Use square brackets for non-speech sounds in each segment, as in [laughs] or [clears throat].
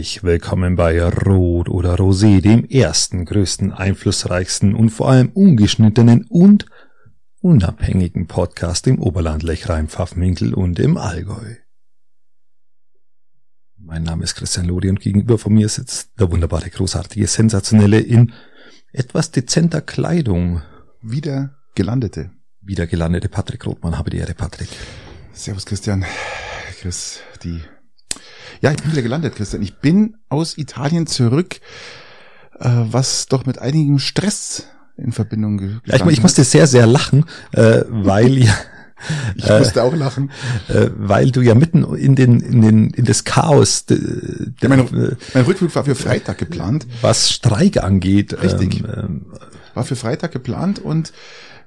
Herzlich willkommen bei Rot oder Rosé, dem ersten, größten, einflussreichsten und vor allem ungeschnittenen und unabhängigen Podcast im Oberland, Lechrein, Pfaffenwinkel und im Allgäu. Mein Name ist Christian Lodi und gegenüber von mir sitzt der wunderbare, großartige, sensationelle in etwas dezenter Kleidung. Wieder gelandete. Wieder gelandete Patrick Rothmann. Habe die Ehre, Patrick. Servus Christian. Chris, die ja, ich bin wieder gelandet, Christian. Ich bin aus Italien zurück, äh, was doch mit einigem Stress in Verbindung gestanden ja, ich, ich musste sehr, sehr lachen, äh, weil ja [laughs] ich musste auch lachen, äh, weil du ja mitten in den in den in das Chaos. De, de, ja, mein, mein, Rückflug war für Freitag geplant, was Streik angeht. Richtig, ähm, war für Freitag geplant und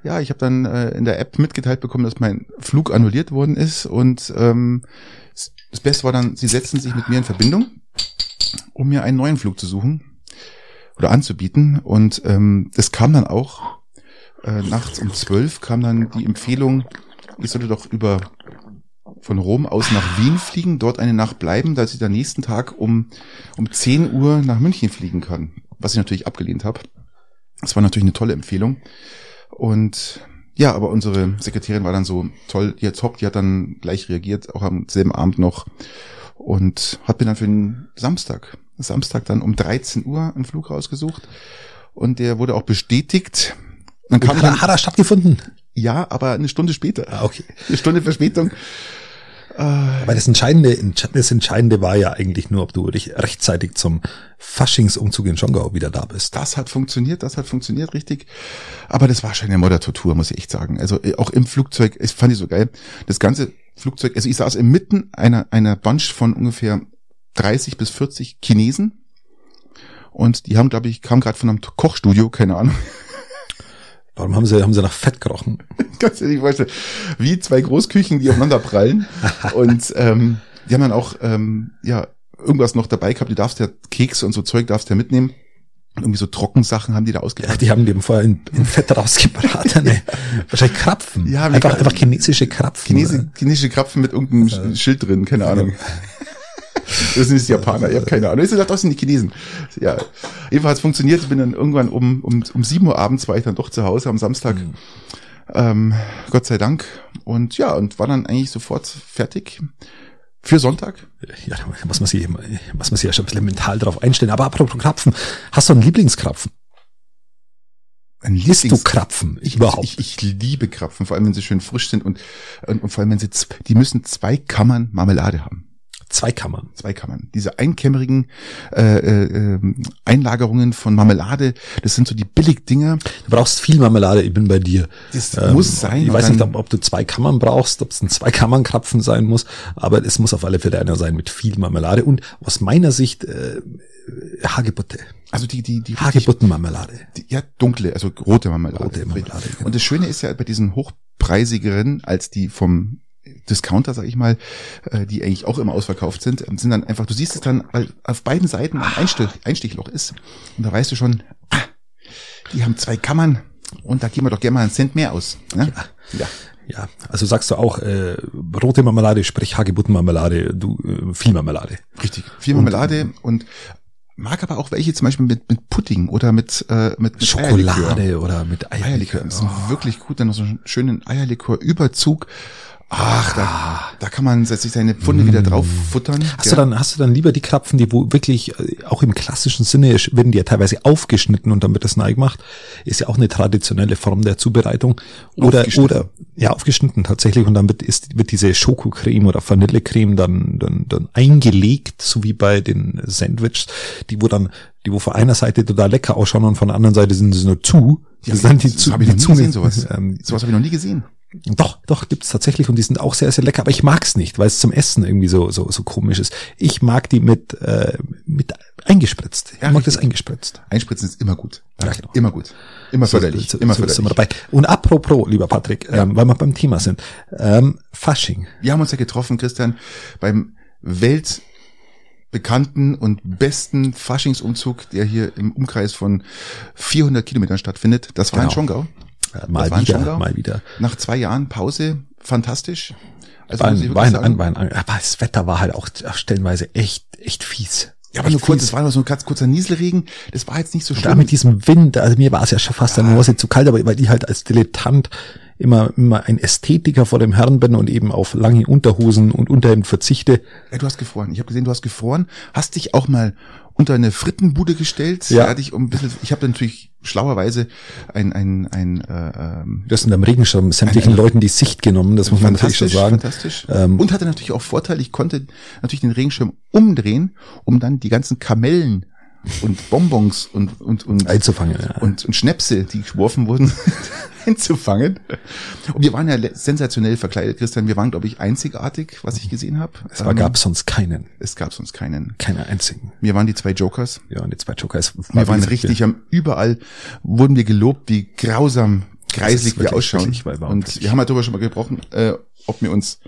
ja, ich habe dann äh, in der App mitgeteilt bekommen, dass mein Flug annulliert worden ist und ähm, das Beste war dann, sie setzten sich mit mir in Verbindung, um mir einen neuen Flug zu suchen oder anzubieten. Und ähm, das kam dann auch äh, nachts um zwölf kam dann die Empfehlung, ich sollte doch über von Rom aus nach Wien fliegen, dort eine Nacht bleiben, dass ich dann nächsten Tag um um 10 Uhr nach München fliegen kann. Was ich natürlich abgelehnt habe. Das war natürlich eine tolle Empfehlung. Und ja, aber unsere Sekretärin war dann so toll, die hat top, die hat dann gleich reagiert, auch am selben Abend noch und hat mir dann für den Samstag, Samstag dann um 13 Uhr einen Flug rausgesucht und der wurde auch bestätigt. Dann kam hat, dann, hat er stattgefunden? Ja, aber eine Stunde später. Ah, okay. Eine Stunde Verspätung. Aber das Entscheidende, das Entscheidende war ja eigentlich nur, ob du rechtzeitig zum Faschingsumzug in Schongau wieder da bist. Das hat funktioniert, das hat funktioniert, richtig. Aber das war schon eine Moddertortur, muss ich echt sagen. Also äh, auch im Flugzeug, ich fand ich so geil. Das ganze Flugzeug, also ich saß inmitten einer, einer Bunch von ungefähr 30 bis 40 Chinesen. Und die haben, glaube ich, kam gerade von einem Kochstudio, keine Ahnung. Warum haben sie, haben sie nach Fett gerochen? [laughs] Kannst du dir nicht vorstellen. Wie zwei Großküchen, die aufeinander prallen. [laughs] und ähm, die haben dann auch ähm, ja irgendwas noch dabei gehabt. Du darfst ja Kekse und so Zeug darfst ja mitnehmen. Und irgendwie so Trockensachen haben die da ausgebracht. Ja, die haben dem vorher in, in Fett rausgebraten. [laughs] Ne? Wahrscheinlich Krapfen. Ja, einfach, einfach chinesische Krapfen. Chinesi chinesische Krapfen mit irgendeinem ja. Schild drin, keine Ahnung. Das sind die Japaner, ich habe keine Ahnung. Ich dachte, das sind die Chinesen. Ja, jedenfalls funktioniert. Ich bin dann irgendwann um, um, um sieben Uhr abends war ich dann doch zu Hause am Samstag. Mhm. Ähm, Gott sei Dank. Und ja, und war dann eigentlich sofort fertig. Für Sonntag? Ja, da muss man sich, muss man sich ja schon ein bisschen mental drauf einstellen. Aber apropos Krapfen, hast du einen Lieblingskrapfen? Ein Lieblings du Krapfen? Ich, überhaupt. Ich, ich, liebe Krapfen, vor allem wenn sie schön frisch sind und, und, und vor allem wenn sie, die müssen zwei Kammern Marmelade haben. Zwei Kammern. Zwei Kammern. Diese einkämmerigen äh, äh, Einlagerungen von Marmelade, das sind so die Billigdinger. Du brauchst viel Marmelade, ich bin bei dir. Das ähm, muss sein. Ich weiß nicht, ob, ob, du zwei Kammern brauchst, ob es ein zwei Kammern Krapfen sein muss, aber es muss auf alle Fälle einer sein mit viel Marmelade und aus meiner Sicht äh, Hagebutte. Also die die die Hagebuttenmarmelade. Ja, dunkle, also rote Marmelade. Rote Marmelade. Genau. Und das Schöne ist ja bei diesen hochpreisigeren als die vom Discounter, sag ich mal, äh, die eigentlich auch immer ausverkauft sind, ähm, sind dann einfach, du siehst es dann, weil auf beiden Seiten ein Einstich, Einstichloch ist. Und da weißt du schon, ah, die haben zwei Kammern und da geben wir doch gerne mal einen Cent mehr aus. Ne? Ja. ja. Ja, also sagst du auch äh, rote Marmelade, sprich Hagebuttenmarmelade, du äh, viel Marmelade. Richtig, viel Marmelade und, und mag aber auch welche zum Beispiel mit, mit Pudding oder mit, äh, mit, mit Schokolade Eierlikör. oder mit Eierlikör. Eierlikör. Das ist oh. wirklich gut, dann noch so einen schönen Eierlikör-Überzug Ach, da, da kann man sich seine Pfunde mm. wieder drauf futtern. Hast ja. du dann, hast du dann lieber die Krapfen, die wo wirklich äh, auch im klassischen Sinne werden die ja teilweise aufgeschnitten und dann wird das neu gemacht. Ist ja auch eine traditionelle Form der Zubereitung. Oder, oder, ja, aufgeschnitten tatsächlich und dann wird, ist, wird diese Schokocreme oder Vanillecreme dann, dann, dann eingelegt, so wie bei den Sandwiches, die wo dann, die wo von einer Seite total lecker ausschauen und von der anderen Seite sind sie nur zu. Ja, das, das, die, das habe ich noch nie gesehen, sowas. Ähm, sowas habe ich noch nie gesehen. Doch, doch, gibt's tatsächlich und die sind auch sehr, sehr lecker, aber ich mag's nicht, weil es zum Essen irgendwie so, so, so komisch ist. Ich mag die mit, äh, mit eingespritzt. Ich ja, mag das eingespritzt. Einspritzen ist immer gut. Ja, genau. Immer gut. Immer förderlich. So, immer so, förderlich. Sind wir dabei. Und apropos, lieber Patrick, ja. ähm, weil wir beim Thema sind, ähm, Fasching. Wir haben uns ja getroffen, Christian, beim weltbekannten und besten Faschingsumzug, der hier im Umkreis von 400 Kilometern stattfindet. Das war genau. in Schongau. Ja, mal wieder, mal wieder. Nach zwei Jahren Pause, fantastisch. Also war ein, war ein, ein, war ein, aber das Wetter war halt auch stellenweise echt, echt fies. Ja, aber nur kurz, es war nur so ein ganz kurzer Nieselregen. Das war jetzt nicht so schlimm. Da mit diesem Wind, also mir war es ja schon fast ja. nur zu kalt, aber weil ich halt als Dilettant immer, immer ein Ästhetiker vor dem Herrn bin und eben auf lange Unterhosen und Unterhemd verzichte. Ja, du hast gefroren. Ich habe gesehen, du hast gefroren. Hast dich auch mal unter eine Frittenbude gestellt. Ja. ja dich um ein bisschen, ich habe natürlich schlauerweise ein, ein, ein äh, ähm, Du hast in dem Regenschirm sämtlichen ein, Leuten die Sicht genommen, das muss man natürlich schon sagen. Fantastisch. Ähm, und hatte natürlich auch Vorteil, ich konnte natürlich den Regenschirm umdrehen, um dann die ganzen Kamellen und Bonbons und und und einzufangen ja. und, und Schnäpse, die geworfen wurden, [laughs] einzufangen. Und wir waren ja sensationell verkleidet, Christian. Wir waren, glaube ich, einzigartig, was ich gesehen habe. Es ähm, gab sonst keinen. Es gab sonst keinen. Keine einzigen. Wir waren die zwei Jokers. Ja, und die zwei Jokers. Wir waren richtig am überall wurden wir gelobt, wie grausam kreislig wir ausschauen. Und wir haben halt darüber schon mal gesprochen, äh, ob wir uns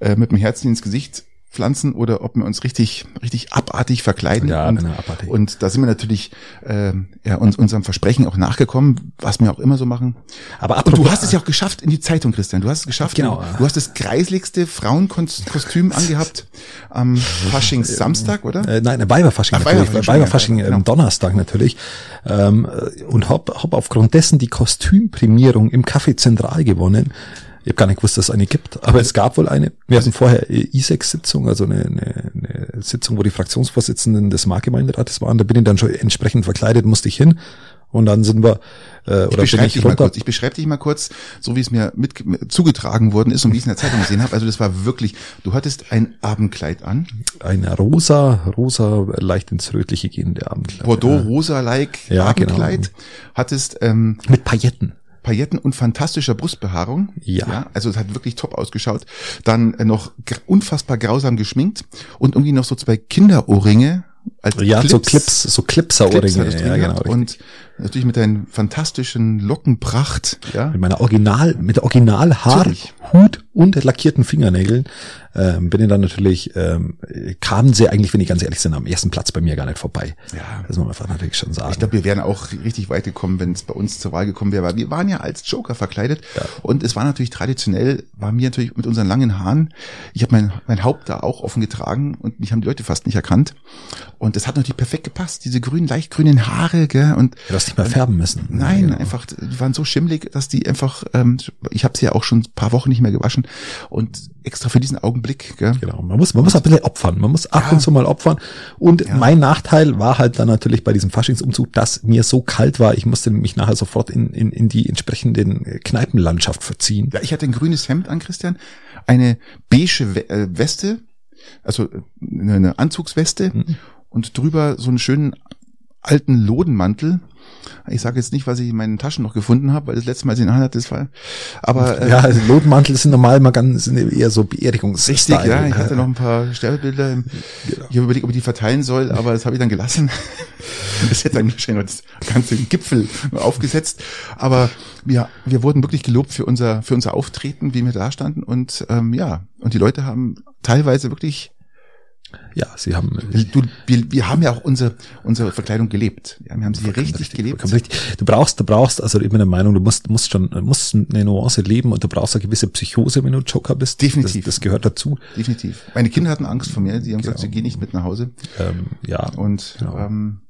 äh, mit dem Herzen ins Gesicht pflanzen oder ob wir uns richtig, richtig abartig verkleiden. Ja, und, genau, abartig. und da sind wir natürlich äh, ja, uns, unserem Versprechen auch nachgekommen, was wir auch immer so machen. Aber und du hast es ja auch geschafft in die Zeitung, Christian. Du hast es geschafft. Genau. Du, hast das kreisligste Frauenkostüm [laughs] angehabt am Faschings Samstag, oder? Äh, nein, Weiberfasching Ach, natürlich. Weiberfasching, Weiberfasching genau. Donnerstag natürlich. Ähm, und hab, hab aufgrund dessen die Kostümprämierung im Café Zentral gewonnen. Ich habe gar nicht gewusst, dass es eine gibt, aber es gab wohl eine. Wir hatten vorher ISEX-Sitzung, also eine, eine, eine Sitzung, wo die Fraktionsvorsitzenden des Marktgemeinderates waren. Da bin ich dann schon entsprechend verkleidet, musste ich hin. Und dann sind wir äh, oder ich beschreibe dich mal kurz. Ich beschreibe dich mal kurz, so wie es mir mit, mit zugetragen worden ist und wie ich es in der Zeitung gesehen habe. Also das war wirklich. Du hattest ein Abendkleid an. Ein rosa, rosa, leicht ins rötliche gehende Abendkleid. Bordeaux rosa-like ja, Abendkleid. Genau. Hattest ähm, mit Pailletten. Pailletten und fantastischer Brustbehaarung. Ja. ja. Also es hat wirklich top ausgeschaut. Dann äh, noch unfassbar grausam geschminkt und irgendwie noch so zwei Kinderohrringe als ja, Clips, so Clips, so Clipser-Ohrringe. Ja, genau. Und natürlich mit deinen fantastischen Lockenpracht, ja. Mit meiner Original, mit der Original Haar, Hut und lackierten Fingernägeln ähm, bin ich dann natürlich, ähm, kamen sie eigentlich, wenn ich ganz ehrlich sind, am ersten Platz bei mir gar nicht vorbei. Ja. Das muss man einfach natürlich schon sagen. Ich glaube, wir wären auch richtig weit gekommen, wenn es bei uns zur Wahl gekommen wäre, weil wir waren ja als Joker verkleidet ja. und es war natürlich traditionell, war mir natürlich mit unseren langen Haaren, ich habe mein, mein Haupt da auch offen getragen und mich haben die Leute fast nicht erkannt und es hat natürlich perfekt gepasst, diese grünen, leicht grünen Haare, gell, und hast nicht mehr färben müssen. Nein, genau. einfach, die waren so schimmlig, dass die einfach, ähm, ich habe sie ja auch schon ein paar Wochen nicht mehr gewaschen und extra für diesen Augenblick. Gell? Genau, man muss, man muss ein bisschen opfern. Man muss ab ja. und zu mal opfern. Und ja. mein Nachteil war halt dann natürlich bei diesem Faschingsumzug, dass mir so kalt war, ich musste mich nachher sofort in, in, in die entsprechenden Kneipenlandschaft verziehen. Ja, ich hatte ein grünes Hemd an, Christian, eine beige äh, Weste, also äh, eine Anzugsweste mhm. und drüber so einen schönen alten Lodenmantel ich sage jetzt nicht, was ich in meinen Taschen noch gefunden habe, weil das letzte Mal, als ich in hatte, das war. Aber äh, ja, also Lodenmantel sind normal mal ganz sind eher so Beerdigungs. Richtig, ja. Ich hatte noch ein paar Sterbebilder. Genau. Ich habe überlegt, ob ich die verteilen soll, aber das habe ich dann gelassen. [laughs] das hätte dann wahrscheinlich das ganze Gipfel aufgesetzt. Aber wir, wir wurden wirklich gelobt für unser für unser Auftreten, wie wir da standen und ähm, ja und die Leute haben teilweise wirklich ja, sie haben. Du, wir, wir haben ja auch unsere, unsere Verkleidung gelebt. Ja, wir haben sie richtig, richtig gelebt. Richtig. Du brauchst, du brauchst, also ich bin der Meinung, du musst, musst schon, musst eine Nuance leben und du brauchst eine gewisse Psychose, wenn du Joker bist. Definitiv. Das, das gehört dazu. Definitiv. Meine Kinder hatten Angst vor mir. Sie haben genau. gesagt, sie gehen nicht mit nach Hause. Ähm, ja. Und, genau. ähm,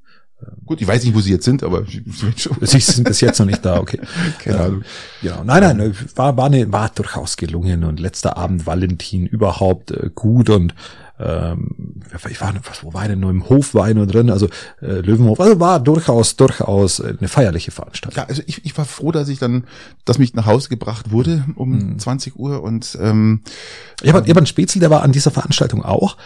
Gut, ich weiß nicht, wo sie jetzt sind, aber [laughs] sie sind bis jetzt noch nicht da, okay. [laughs] Keine Ahnung. Genau. Nein, nein, war, war, eine, war durchaus gelungen und letzter Abend Valentin überhaupt äh, gut und ähm, ich war, was, wo war denn nur im Hof war nur drin, also äh, Löwenhof, also war durchaus, durchaus eine feierliche Veranstaltung. Ja, also ich, ich war froh, dass ich dann, dass mich nach Hause gebracht wurde um mhm. 20 Uhr und ähm, ich habe ähm, hab einen Spätzl, der war an dieser Veranstaltung auch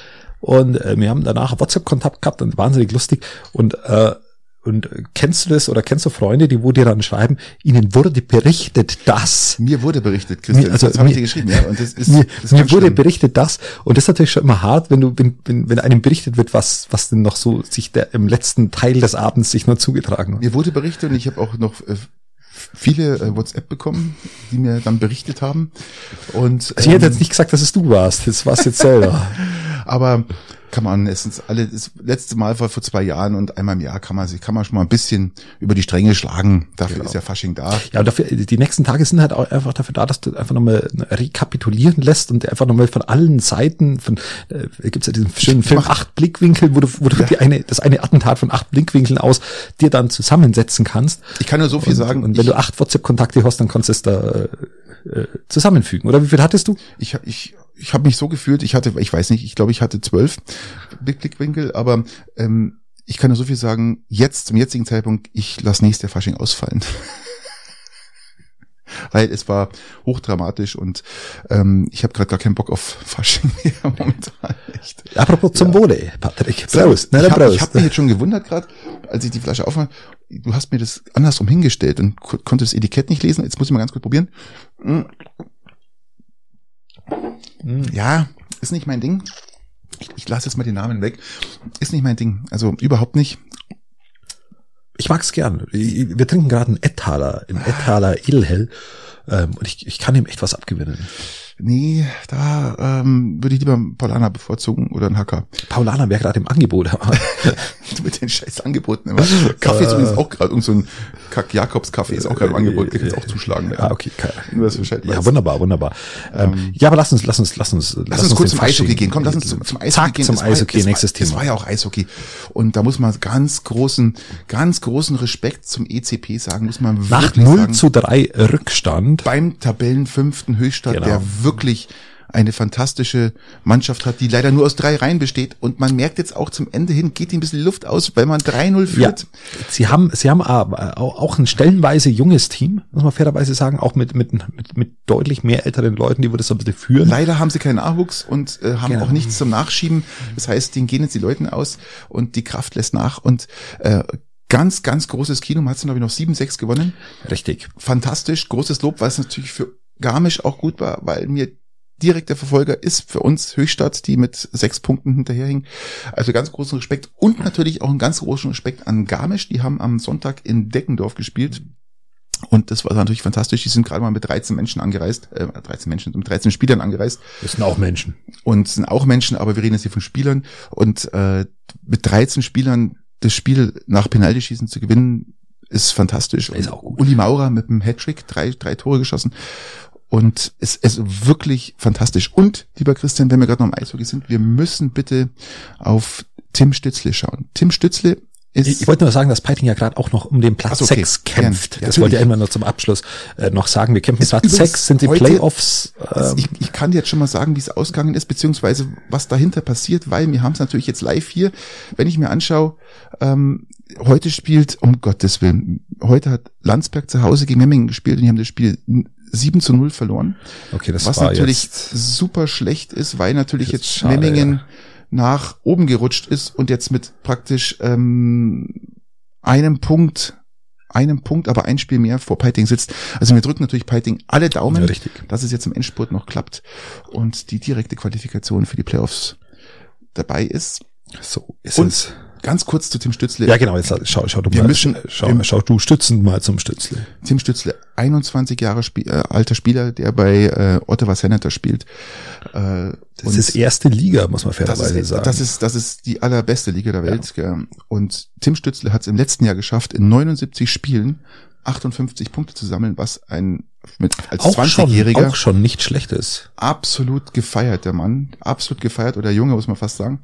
und äh, wir haben danach WhatsApp-Kontakt gehabt und wahnsinnig lustig und äh, und kennst du das oder kennst du Freunde, die wo dir dann schreiben, ihnen wurde berichtet, dass. Mir wurde berichtet, Christian. also, das habe ich dir geschrieben, ja. Und das [laughs] ist, mir, das ist mir wurde schlimm. berichtet, dass. Und das ist natürlich schon immer hart, wenn du, wenn, wenn, wenn einem berichtet wird, was, was denn noch so sich der im letzten Teil des Abends sich noch zugetragen hat. Mir wurde berichtet und ich habe auch noch äh, viele äh, WhatsApp bekommen, die mir dann berichtet haben. Und also ich hätte jetzt ähm, nicht gesagt, dass es du warst. Das warst jetzt selber. [laughs] Aber kann man erstens alle, das letzte Mal war vor zwei Jahren und einmal im Jahr kann man sich, kann man schon mal ein bisschen über die Stränge schlagen. Dafür genau. ist ja Fasching da. Ja, und dafür, die nächsten Tage sind halt auch einfach dafür da, dass du einfach nochmal rekapitulieren lässt und einfach nochmal von allen Seiten, von, äh, gibt's ja diesen schönen Film Acht Blickwinkel, wo du, wo du ja. die eine, das eine Attentat von acht Blickwinkeln aus dir dann zusammensetzen kannst. Ich kann nur so viel und, sagen. Und wenn du acht WhatsApp-Kontakte hast, dann kannst du es da äh, zusammenfügen. Oder wie viel hattest du? Ich, ich ich habe mich so gefühlt, ich hatte, ich weiß nicht, ich glaube, ich hatte zwölf Blickwinkel, aber ähm, ich kann nur so viel sagen, jetzt, zum jetzigen Zeitpunkt, ich lasse nächstes Jahr Fasching ausfallen. [laughs] Weil es war hochdramatisch und ähm, ich habe gerade gar keinen Bock auf Fasching [laughs] mehr momentan. Echt. Apropos zum ja. Wohle, Patrick. Prost, ich habe hab mich jetzt schon gewundert gerade, als ich die Flasche aufmache. Du hast mir das andersrum hingestellt und konnte das Etikett nicht lesen. Jetzt muss ich mal ganz kurz probieren. Mm. Hm. Ja, ist nicht mein Ding. Ich, ich lasse jetzt mal den Namen weg. Ist nicht mein Ding. Also überhaupt nicht. Ich mag's gern. Wir trinken gerade einen Ettaler, einen Ettaler Edelhell. Ähm, und ich, ich kann ihm echt was abgewinnen nee, da ähm, würde ich lieber Paulana bevorzugen oder einen Hacker. Paulana wäre gerade im Angebot. [laughs] Mit den scheiß Angeboten immer. Kaffee ist übrigens auch gerade, so ein Kack-Jakobs-Kaffee ist auch gerade im Angebot, kann jetzt auch zuschlagen. Ja, ah, okay. Ja, wunderbar, wunderbar. Ähm, ja, aber lass uns, lass uns, lass uns, lass, lass uns, kurz zum Eishockey gehen. Komm, lass uns zum, zum Eishockey gehen. zum Eishockey, nächstes Thema. Das war ja auch Eishockey. Und da muss man ganz großen, ganz großen Respekt zum ECP sagen, muss man Nach wirklich Nach 0 zu 3 Rückstand. Beim Tabellenfünften Höchststand, genau. der wirklich eine fantastische Mannschaft hat, die leider nur aus drei Reihen besteht. Und man merkt jetzt auch zum Ende hin, geht ihm ein bisschen Luft aus, weil man 3-0 führt. Ja, sie haben, sie haben auch ein stellenweise junges Team, muss man fairerweise sagen, auch mit, mit, mit, mit deutlich mehr älteren Leuten, die würde das so ein bisschen führen. Leider haben sie keinen Nachwuchs und äh, haben genau. auch nichts zum Nachschieben. Das heißt, denen gehen jetzt die Leuten aus und die Kraft lässt nach und äh, ganz, ganz großes Kino. Man hat es, glaube ich, noch 7-6 gewonnen. Richtig. Fantastisch, großes Lob, weil es natürlich für Garmisch auch gut war, weil mir direkter Verfolger ist für uns Höchstadt, die mit sechs Punkten hinterherhing. Also ganz großen Respekt und natürlich auch einen ganz großen Respekt an Garmisch. Die haben am Sonntag in Deckendorf gespielt. Und das war natürlich fantastisch. Die sind gerade mal mit 13 Menschen angereist, äh, 13 Menschen, mit 13 Spielern angereist. Das sind auch Menschen. Und sind auch Menschen, aber wir reden jetzt hier von Spielern. Und äh, mit 13 Spielern das Spiel nach Penaltyschießen zu gewinnen, ist fantastisch. Ist auch gut. Uli Maurer mit einem Hattrick, drei, drei Tore geschossen. Und es ist wirklich fantastisch. Und, lieber Christian, wenn wir gerade noch im Eishockey sind, wir müssen bitte auf Tim Stützle schauen. Tim Stützle ist ich, ich wollte nur sagen, dass Peiting ja gerade auch noch um den Platz okay. 6 kämpft. Ja, das wollte ich immer nur zum Abschluss äh, noch sagen. Wir kämpfen Platz 6, sind die heute, Playoffs. Ähm, ich, ich kann dir jetzt schon mal sagen, wie es ausgegangen ist, beziehungsweise was dahinter passiert, weil wir haben es natürlich jetzt live hier. Wenn ich mir anschaue, ähm, heute spielt, um Gottes Willen, heute hat Landsberg zu Hause gegen Memmingen gespielt und die haben das Spiel 7 zu 0 verloren. Okay, das Was war natürlich super schlecht ist, weil natürlich jetzt schade, Memmingen ja. nach oben gerutscht ist und jetzt mit praktisch ähm, einem Punkt einem Punkt, aber ein Spiel mehr vor Peiting sitzt. Also wir drücken natürlich Peiting alle Daumen, ja, dass es jetzt im Endspurt noch klappt und die direkte Qualifikation für die Playoffs dabei ist. So ist und es. Ganz kurz zu Tim Stützle. Ja, genau, jetzt schau, schau du wir mal, müssen, schau, wir, schau du stützend mal zum Stützle. Tim Stützle, 21 Jahre Spiel, äh, alter Spieler, der bei äh, Ottawa Senator spielt. Äh, das ist erste Liga, muss man fairerweise sagen. Das ist, das ist die allerbeste Liga der Welt. Ja. Und Tim Stützle hat es im letzten Jahr geschafft, in 79 Spielen 58 Punkte zu sammeln, was ein mit als 20-Jähriger auch schon nicht schlecht ist. Absolut gefeiert der Mann, absolut gefeiert oder Junge muss man fast sagen.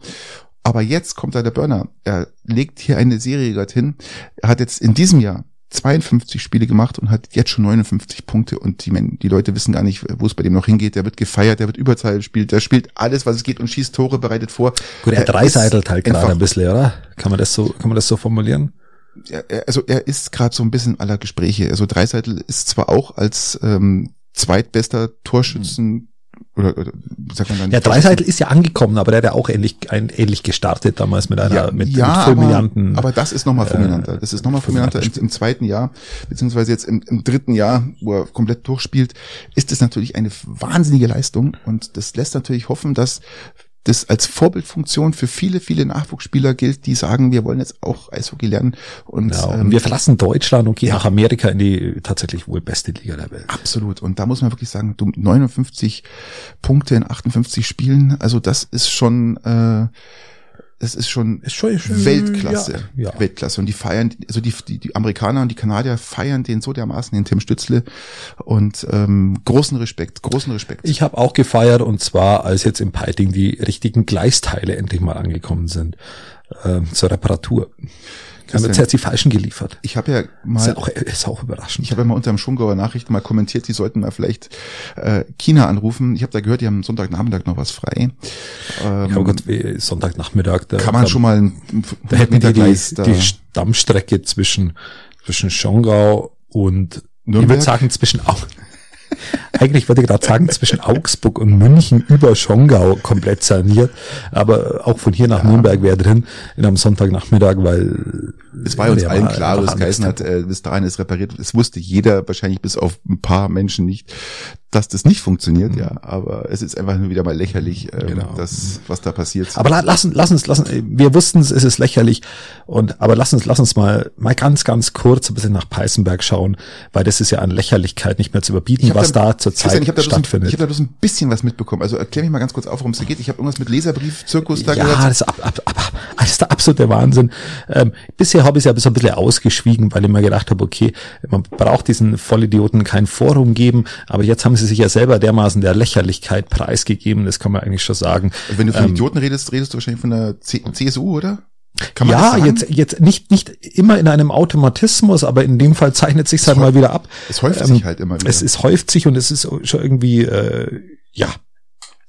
Aber jetzt kommt da der Burner. Er legt hier eine Serie gerade hin. Er hat jetzt in diesem Jahr 52 Spiele gemacht und hat jetzt schon 59 Punkte und die, die Leute wissen gar nicht, wo es bei dem noch hingeht. Der wird gefeiert, der wird Überzahl gespielt, der spielt alles, was es geht und schießt Tore, bereitet vor. Gut, er dreiseitelt halt gerade ein bisschen, oder? Kann man das so, kann man das so formulieren? Ja, also er ist gerade so ein bisschen aller Gespräche. Also Dreiseitel ist zwar auch als ähm, zweitbester Torschützen oder, oder sagt man dann? Ja, Dreiseitel ist ja angekommen, aber der hat ja auch ähnlich, ein, ähnlich gestartet damals mit einer ja, mit, ja, mit fulminanten. Aber, aber das ist nochmal fulminanter. Das ist nochmal fulminanter im, im, zweiten Jahr, beziehungsweise jetzt im, im dritten Jahr, wo er komplett durchspielt, ist es natürlich eine wahnsinnige Leistung und das lässt natürlich hoffen, dass das als Vorbildfunktion für viele, viele Nachwuchsspieler gilt, die sagen, wir wollen jetzt auch Eishockey lernen. Und, ja, und ähm, wir verlassen Deutschland und gehen ja. nach Amerika in die tatsächlich wohl beste Liga der Welt. Absolut. Und da muss man wirklich sagen, du 59 Punkte in 58 Spielen, also das ist schon äh, es ist schon, ist schon, Weltklasse. Ja, ja. Weltklasse. Und die feiern, also die, die, die Amerikaner und die Kanadier feiern den so dermaßen, den Tim Stützle. Und ähm, großen Respekt, großen Respekt. Ich habe auch gefeiert und zwar, als jetzt im Piting die richtigen Gleisteile endlich mal angekommen sind äh, zur Reparatur. Haben jetzt die falschen geliefert. Ich habe ja mal, ist, ja auch, ist auch überraschend. Ich habe ja mal unter dem Schungauer Nachrichten mal kommentiert, die sollten mal vielleicht äh, China anrufen. Ich habe da gehört, die haben Sonntagnachmittag noch was frei. Ähm, ja, oh Gott, Sonntagnachmittag. Da, kann man da, schon mal da hätten die die, die Stammstrecke zwischen zwischen Schongau und Nürnberg? ich würde sagen zwischen auch eigentlich wollte ich gerade sagen, zwischen Augsburg und München über Schongau komplett saniert. Aber auch von hier nach ja. Nürnberg wäre drin in einem Sonntagnachmittag, weil es war uns allen klar, was geheißen hat, äh, bis dahin ist repariert. Es wusste jeder, wahrscheinlich bis auf ein paar Menschen nicht, dass das nicht funktioniert, mhm. ja. Aber es ist einfach nur wieder mal lächerlich, ähm, genau. das, was da passiert. Aber la lass, lass uns, lass uns, wir wussten es, es ist lächerlich. Und, aber lass uns, lass uns mal, mal ganz, ganz kurz ein bisschen nach Peißenberg schauen, weil das ist ja an Lächerlichkeit nicht mehr zu überbieten, was da, da zurzeit stattfindet. Ich habe da bloß ein bisschen was mitbekommen. Also erklär mich mal ganz kurz auf, worum es geht. Ich habe irgendwas mit Leserbrief, Zirkus da ja, gehört. Ja, das ist, ab, ab, ab, ist der absolute Wahnsinn. Ähm, bisher habe ich es ja so ein bisschen ausgeschwiegen, weil ich mir gedacht habe, okay, man braucht diesen Vollidioten kein Forum geben, aber jetzt haben sie sich ja selber dermaßen der Lächerlichkeit preisgegeben, das kann man eigentlich schon sagen. Also wenn du von ähm, Idioten redest, redest du wahrscheinlich von der C CSU, oder? ja, jetzt, jetzt nicht, nicht immer in einem Automatismus, aber in dem Fall zeichnet sich halt mal wieder ab. Es häuft ähm, sich halt immer wieder. Es, es häuft sich und es ist schon irgendwie, äh, ja,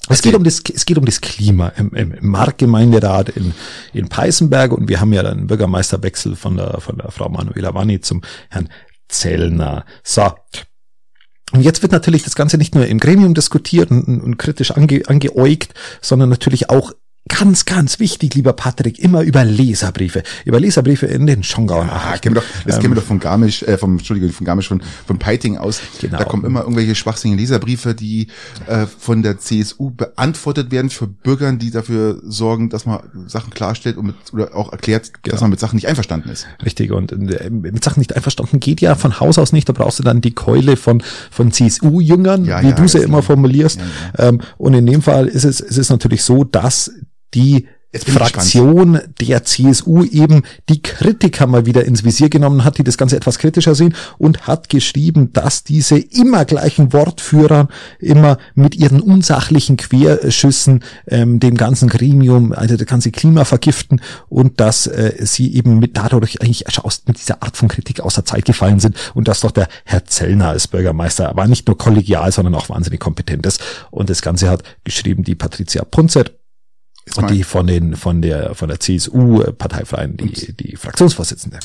es okay. geht um das, es geht um das Klima im, im, im Marktgemeinderat in, in Peißenberg und wir haben ja dann Bürgermeisterwechsel von der, von der Frau Manuela Wanni zum Herrn Zellner. So. Und jetzt wird natürlich das Ganze nicht nur im Gremium diskutiert und, und kritisch ange, angeäugt, sondern natürlich auch Ganz, ganz wichtig, lieber Patrick, immer über Leserbriefe, über Leserbriefe in den Schongauern. Ah, kennen wir doch, das ähm, kennen wir doch von Garmisch, äh, vom, Entschuldigung, von Garmisch, von, von Peiting aus. Genau. Da kommen immer irgendwelche schwachsinnigen Leserbriefe, die äh, von der CSU beantwortet werden für Bürgern, die dafür sorgen, dass man Sachen klarstellt und mit, oder auch erklärt, genau. dass man mit Sachen nicht einverstanden ist. Richtig, und äh, mit Sachen nicht einverstanden geht ja von Haus aus nicht, da brauchst du dann die Keule von, von CSU-Jüngern, ja, wie ja, du sie immer formulierst. Ja, ähm, und in dem Fall ist es, ist es natürlich so, dass die Fraktion der CSU eben die Kritiker mal wieder ins Visier genommen hat, die das Ganze etwas kritischer sehen und hat geschrieben, dass diese immer gleichen Wortführer immer mit ihren unsachlichen Querschüssen ähm, dem ganzen Gremium, also das ganze Klima vergiften und dass äh, sie eben mit dadurch eigentlich aus, mit dieser Art von Kritik aus der Zeit gefallen sind und dass doch der Herr Zellner als Bürgermeister war nicht nur kollegial, sondern auch wahnsinnig kompetent ist. Und das Ganze hat geschrieben die Patricia Punzer und die von den, von der, von der CSU, äh, die, die Fraktionsvorsitzende.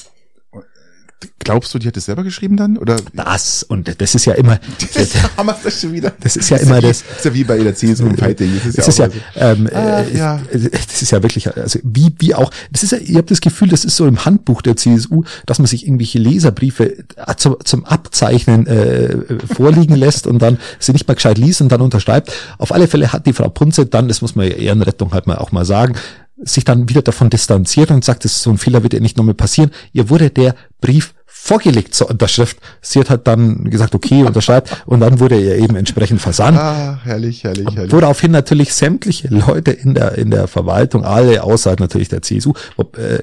Glaubst du, die hat es selber geschrieben dann? Oder? Das, und das ist ja immer, [laughs] das, [laughs] wir das schon wieder. Das ist ja immer das. Das ist ja wie bei der CSU und Fighting. Das ist ja, ist ja, ähm, ah, ja. [laughs] das ist ja wirklich, also wie, wie auch, das ist ja, ihr habt das Gefühl, das ist so im Handbuch der CSU, dass man sich irgendwelche Leserbriefe zum, zum Abzeichnen, äh, vorliegen lässt und dann sie nicht mal gescheit liest und dann unterschreibt. Auf alle Fälle hat die Frau Punze dann, das muss man ja Ehrenrettung halt mal auch mal sagen, sich dann wieder davon distanziert und sagt, das ist so ein Fehler wird ihr nicht nochmal passieren. Ihr wurde der Brief vorgelegt zur Unterschrift. Sie hat halt dann gesagt, okay, unterschreibt und dann wurde er eben entsprechend versandt. Ah, herrlich, herrlich, herrlich. Woraufhin natürlich sämtliche Leute in der, in der Verwaltung, alle außer natürlich der CSU, äh,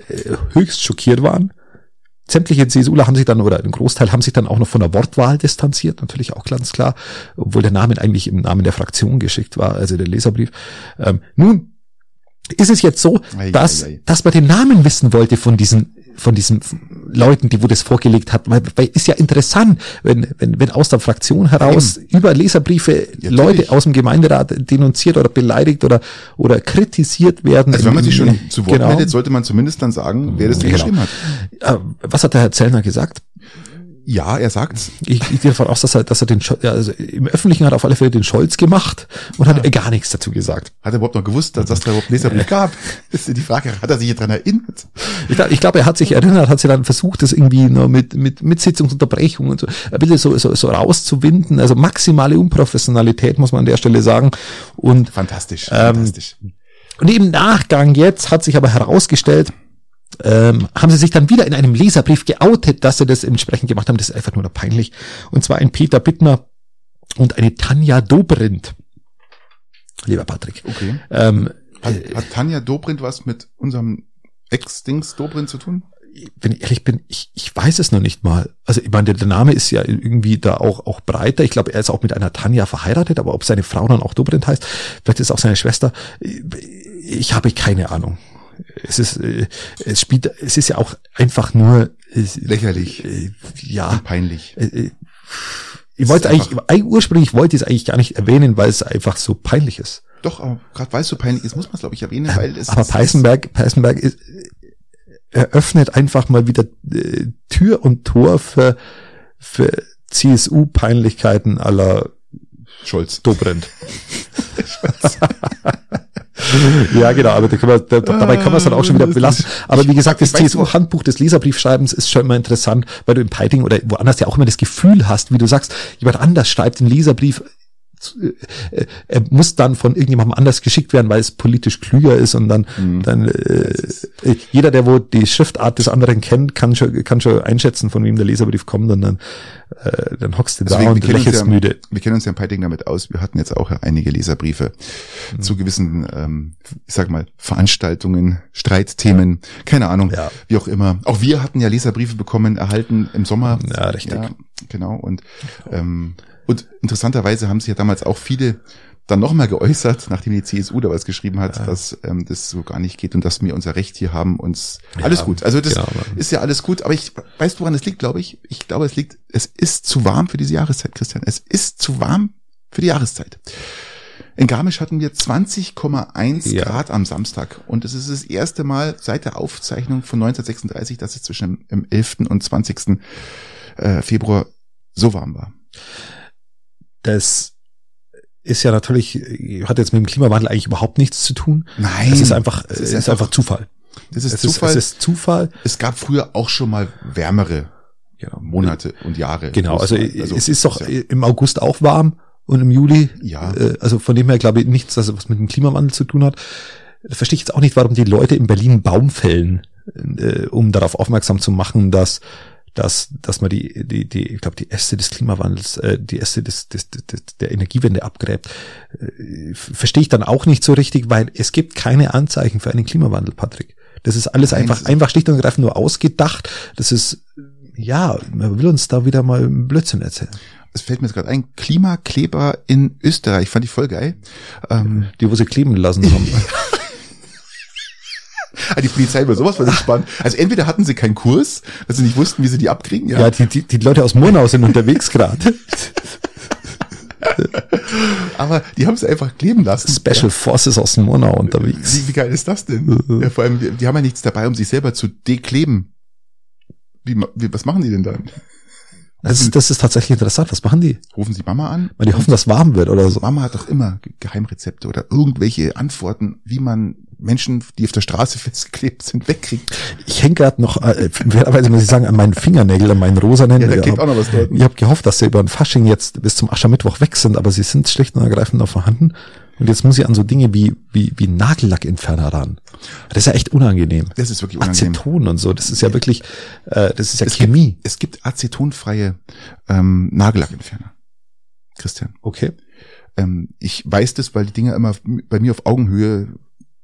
höchst schockiert waren. Sämtliche CSUler haben sich dann, oder ein Großteil haben sich dann auch noch von der Wortwahl distanziert, natürlich auch ganz klar, obwohl der Name eigentlich im Namen der Fraktion geschickt war, also der Leserbrief. Ähm, nun, ist es jetzt so, dass, dass man den Namen wissen wollte von diesen, von diesen Leuten, die wo das vorgelegt hat, weil, weil ist ja interessant, wenn, wenn, wenn aus der Fraktion heraus Eben. über Leserbriefe ja, Leute aus dem Gemeinderat denunziert oder beleidigt oder, oder kritisiert werden. Also wenn man sich schon zu Wort genau. meldet, sollte man zumindest dann sagen, wer das genau. geschrieben hat. Äh, was hat der Herr Zellner gesagt? Ja, er sagt's. Ich, ich gehe davon aus, dass er, dass er den, ja, also im Öffentlichen hat er auf alle Fälle den Scholz gemacht und ja. hat gar nichts dazu gesagt. Hat er überhaupt noch gewusst, dass das da überhaupt Leserbrief gab? Das ist die Frage. Hat er sich jetzt dran erinnert? Ich glaube, ich glaub, er hat sich erinnert, hat sie dann versucht, das irgendwie nur mit, mit, mit Sitzungsunterbrechung und so, ein bisschen so, so, so rauszuwinden. Also maximale Unprofessionalität, muss man an der Stelle sagen. Und, fantastisch, ähm, fantastisch. Und im Nachgang jetzt hat sich aber herausgestellt, ähm, haben sie sich dann wieder in einem Leserbrief geoutet, dass sie das entsprechend gemacht haben. Das ist einfach nur peinlich. Und zwar ein Peter Bittner und eine Tanja Dobrindt. Lieber Patrick. Okay. Ähm, hat, hat Tanja Dobrindt was mit unserem Ex-Dings Dobrindt zu tun? wenn ich ehrlich bin, ich, ich weiß es noch nicht mal. Also ich meine, der Name ist ja irgendwie da auch, auch breiter. Ich glaube, er ist auch mit einer Tanja verheiratet, aber ob seine Frau dann auch Dobrindt heißt, vielleicht ist auch seine Schwester. Ich habe keine Ahnung es ist, äh, es spielt, es ist ja auch einfach nur lächerlich, äh, ja, und peinlich. Äh, ich wollte eigentlich, ursprünglich wollte ich es eigentlich gar nicht erwähnen, weil es einfach so peinlich ist. Doch, aber gerade weil es so peinlich ist, muss man es glaube ich erwähnen, weil es. Aber Peißenberg, Peißenberg ist, eröffnet einfach mal wieder äh, Tür und Tor für, für CSU-Peinlichkeiten aller Scholz. Dobrindt. [laughs] [laughs] [laughs] ja, genau, aber da kann man, da, dabei kann man es dann auch schon wieder belassen. Aber wie gesagt, das CSU-Handbuch des Leserbriefschreibens ist schon immer interessant, weil du im Piting oder woanders ja auch immer das Gefühl hast, wie du sagst, jemand anders schreibt einen Leserbrief er muss dann von irgendjemandem anders geschickt werden, weil es politisch klüger ist und dann, mhm. dann äh, jeder, der wo die Schriftart des anderen kennt, kann schon, kann schon einschätzen, von wem der Leserbrief kommt und dann, äh, dann hockst du also da wir, und lächelst ja, müde. Wir kennen uns ja im Piting damit aus. Wir hatten jetzt auch einige Leserbriefe mhm. zu gewissen, ähm, ich sag mal, Veranstaltungen, Streitthemen, keine Ahnung, ja. wie auch immer. Auch wir hatten ja Leserbriefe bekommen, erhalten im Sommer. Ja, richtig. Ja, genau. Und ähm, und interessanterweise haben sich ja damals auch viele dann nochmal geäußert, nachdem die CSU da was geschrieben hat, ja. dass ähm, das so gar nicht geht und dass wir unser Recht hier haben. Uns ja, alles gut. Also das genau, ist ja alles gut. Aber ich weißt, woran es liegt, glaube ich. Ich glaube, es liegt. Es ist zu warm für diese Jahreszeit, Christian. Es ist zu warm für die Jahreszeit. In Garmisch hatten wir 20,1 ja. Grad am Samstag. Und es ist das erste Mal seit der Aufzeichnung von 1936, dass es zwischen dem 11. und 20. Äh, Februar so warm war das ist ja natürlich, hat jetzt mit dem Klimawandel eigentlich überhaupt nichts zu tun. Nein. Es ist einfach, es ist, ist einfach Zufall. Das ist es Zufall. Ist, es ist Zufall. Es gab früher auch schon mal wärmere genau. Monate und Jahre. Genau, also, also es ist doch ja. im August auch warm und im Juli. Ja. Äh, also von dem her glaube ich nichts, dass was mit dem Klimawandel zu tun hat. Da verstehe ich jetzt auch nicht, warum die Leute in Berlin Baum fällen, äh, um darauf aufmerksam zu machen, dass dass, dass man die, die, die, ich glaube, die Äste des Klimawandels, äh, die Äste des, des, des, der Energiewende abgräbt, äh, verstehe ich dann auch nicht so richtig, weil es gibt keine Anzeichen für einen Klimawandel, Patrick. Das ist alles Nein, einfach, ist einfach schlicht und ergreifend nur ausgedacht. Das ist, ja, man will uns da wieder mal Blödsinn erzählen. Es fällt mir jetzt gerade ein, Klimakleber in Österreich, fand ich voll geil. Ähm, die, wo sie kleben lassen haben. [laughs] [laughs] Ah, die Polizei war sowas von entspannt. Also entweder hatten sie keinen Kurs, dass sie nicht wussten, wie sie die abkriegen. Ja, ja die, die, die Leute aus Murnau sind unterwegs gerade. Aber die haben es einfach kleben lassen. Special ja. Forces aus Murnau unterwegs. Wie, wie geil ist das denn? ja, vor allem, die, die haben ja nichts dabei, um sich selber zu dekleben. Wie, wie, was machen die denn dann? Das ist, das ist tatsächlich interessant. Was machen die? Rufen sie Mama an? Weil die hoffen, dass warm wird oder so. Mama hat doch immer Geheimrezepte oder irgendwelche Antworten, wie man Menschen, die auf der Straße [laughs] festgeklebt sind, wegkriegt. Ich hänge gerade noch, äh, fairerweise muss ich sagen, an meinen Fingernägeln, an meinen rosanen. Ja, da klebt auch noch was dort. Ich habe gehofft, dass sie über den Fasching jetzt bis zum Aschermittwoch weg sind, aber sie sind schlicht und ergreifend noch vorhanden. Und jetzt muss ich an so Dinge wie, wie, wie Nagellackentferner ran. Das ist ja echt unangenehm. Das ist wirklich unangenehm. Aceton und so, das ist ja wirklich, äh, das ist ja es Chemie. Gibt, es gibt acetonfreie ähm, Nagellackentferner. Christian. Okay. Ähm, ich weiß das, weil die Dinger immer bei mir auf Augenhöhe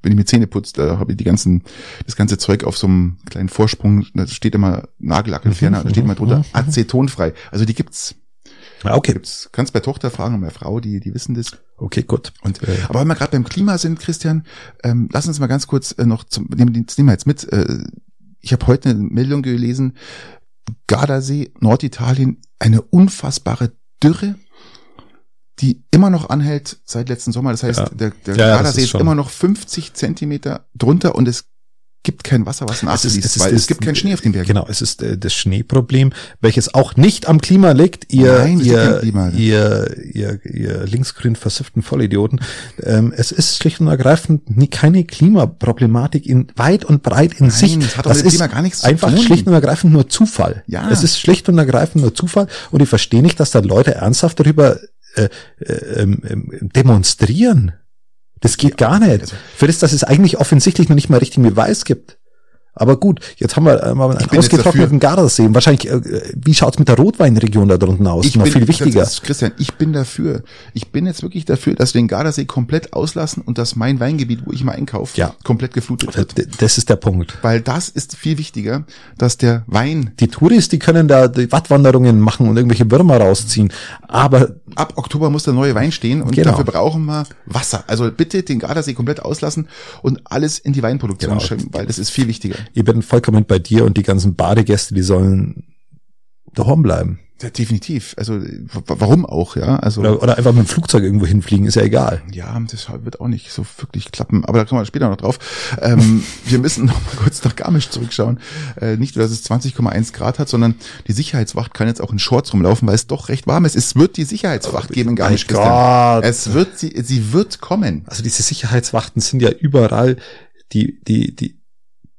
wenn ich mir Zähne putze, da habe ich die ganzen, das ganze Zeug auf so einem kleinen Vorsprung, da steht immer Nagellackentferner, da steht immer drunter mhm. acetonfrei. Also die gibt's. Ah, okay. Gibt's. Kannst bei Tochter fragen und bei Frau, die, die wissen das. Okay, gut. Und, äh, aber wenn wir gerade beim Klima sind, Christian, ähm, lass uns mal ganz kurz äh, noch zum, nehmen, das nehmen wir jetzt mit. Äh, ich habe heute eine Meldung gelesen, Gardasee, Norditalien, eine unfassbare Dürre die immer noch anhält seit letzten Sommer. Das heißt, ja. der, der ja, Gardasee ist, ist immer noch 50 Zentimeter drunter und es gibt kein Wasser, was nachfließt, es, ist, weil es, gibt keinen Schnee auf den Bergen. Genau, es ist äh, das Schneeproblem, welches auch nicht am Klima liegt. Ihr, Nein, ihr, Klima, ihr, ihr, ihr linksgrün versifften Vollidioten. Ähm, es ist schlicht und ergreifend nie, keine Klimaproblematik in weit und breit in Nein, Sicht. Das, hat das ist gar nichts einfach schlicht und ergreifend nur Zufall. Ja. Es ist schlicht und ergreifend nur Zufall und ich verstehe nicht, dass da Leute ernsthaft darüber äh, äh, ähm, demonstrieren. Das geht gar nicht. Also Für das, dass es eigentlich offensichtlich noch nicht mal richtigen Beweis gibt. Aber gut, jetzt haben wir äh, mal einen ausgetrockneten Gardasee. Wahrscheinlich, äh, wie schaut's mit der Rotweinregion da drunten aus? Ich Noch bin, viel wichtiger. Ist, Christian, ich bin dafür. Ich bin jetzt wirklich dafür, dass wir den Gardasee komplett auslassen und dass mein Weingebiet, wo ich mal einkaufe, ja. komplett geflutet wird. Das ist der Punkt. Weil das ist viel wichtiger, dass der Wein... Die Touris, die können da die Wattwanderungen machen und irgendwelche Würmer rausziehen. Aber... Ab Oktober muss der neue Wein stehen und genau. dafür brauchen wir Wasser. Also bitte den Gardasee komplett auslassen und alles in die Weinproduktion genau. schreiben, weil das ist viel wichtiger ich bin vollkommen bei dir und die ganzen Badegäste, die sollen daheim bleiben. Ja, definitiv. Also warum auch, ja? Also oder, oder einfach mit dem Flugzeug irgendwo hinfliegen, ist ja egal. Ja, das wird auch nicht so wirklich klappen. Aber da kommen wir später noch drauf. Ähm, [laughs] wir müssen noch mal kurz nach Garmisch zurückschauen. Äh, nicht nur, dass es 20,1 Grad hat, sondern die Sicherheitswacht kann jetzt auch in Shorts rumlaufen, weil es doch recht warm ist. Es wird die Sicherheitswacht oh, geben in Garmisch. Gott. Es wird sie, sie wird kommen. Also diese Sicherheitswachten sind ja überall. Die, die, die,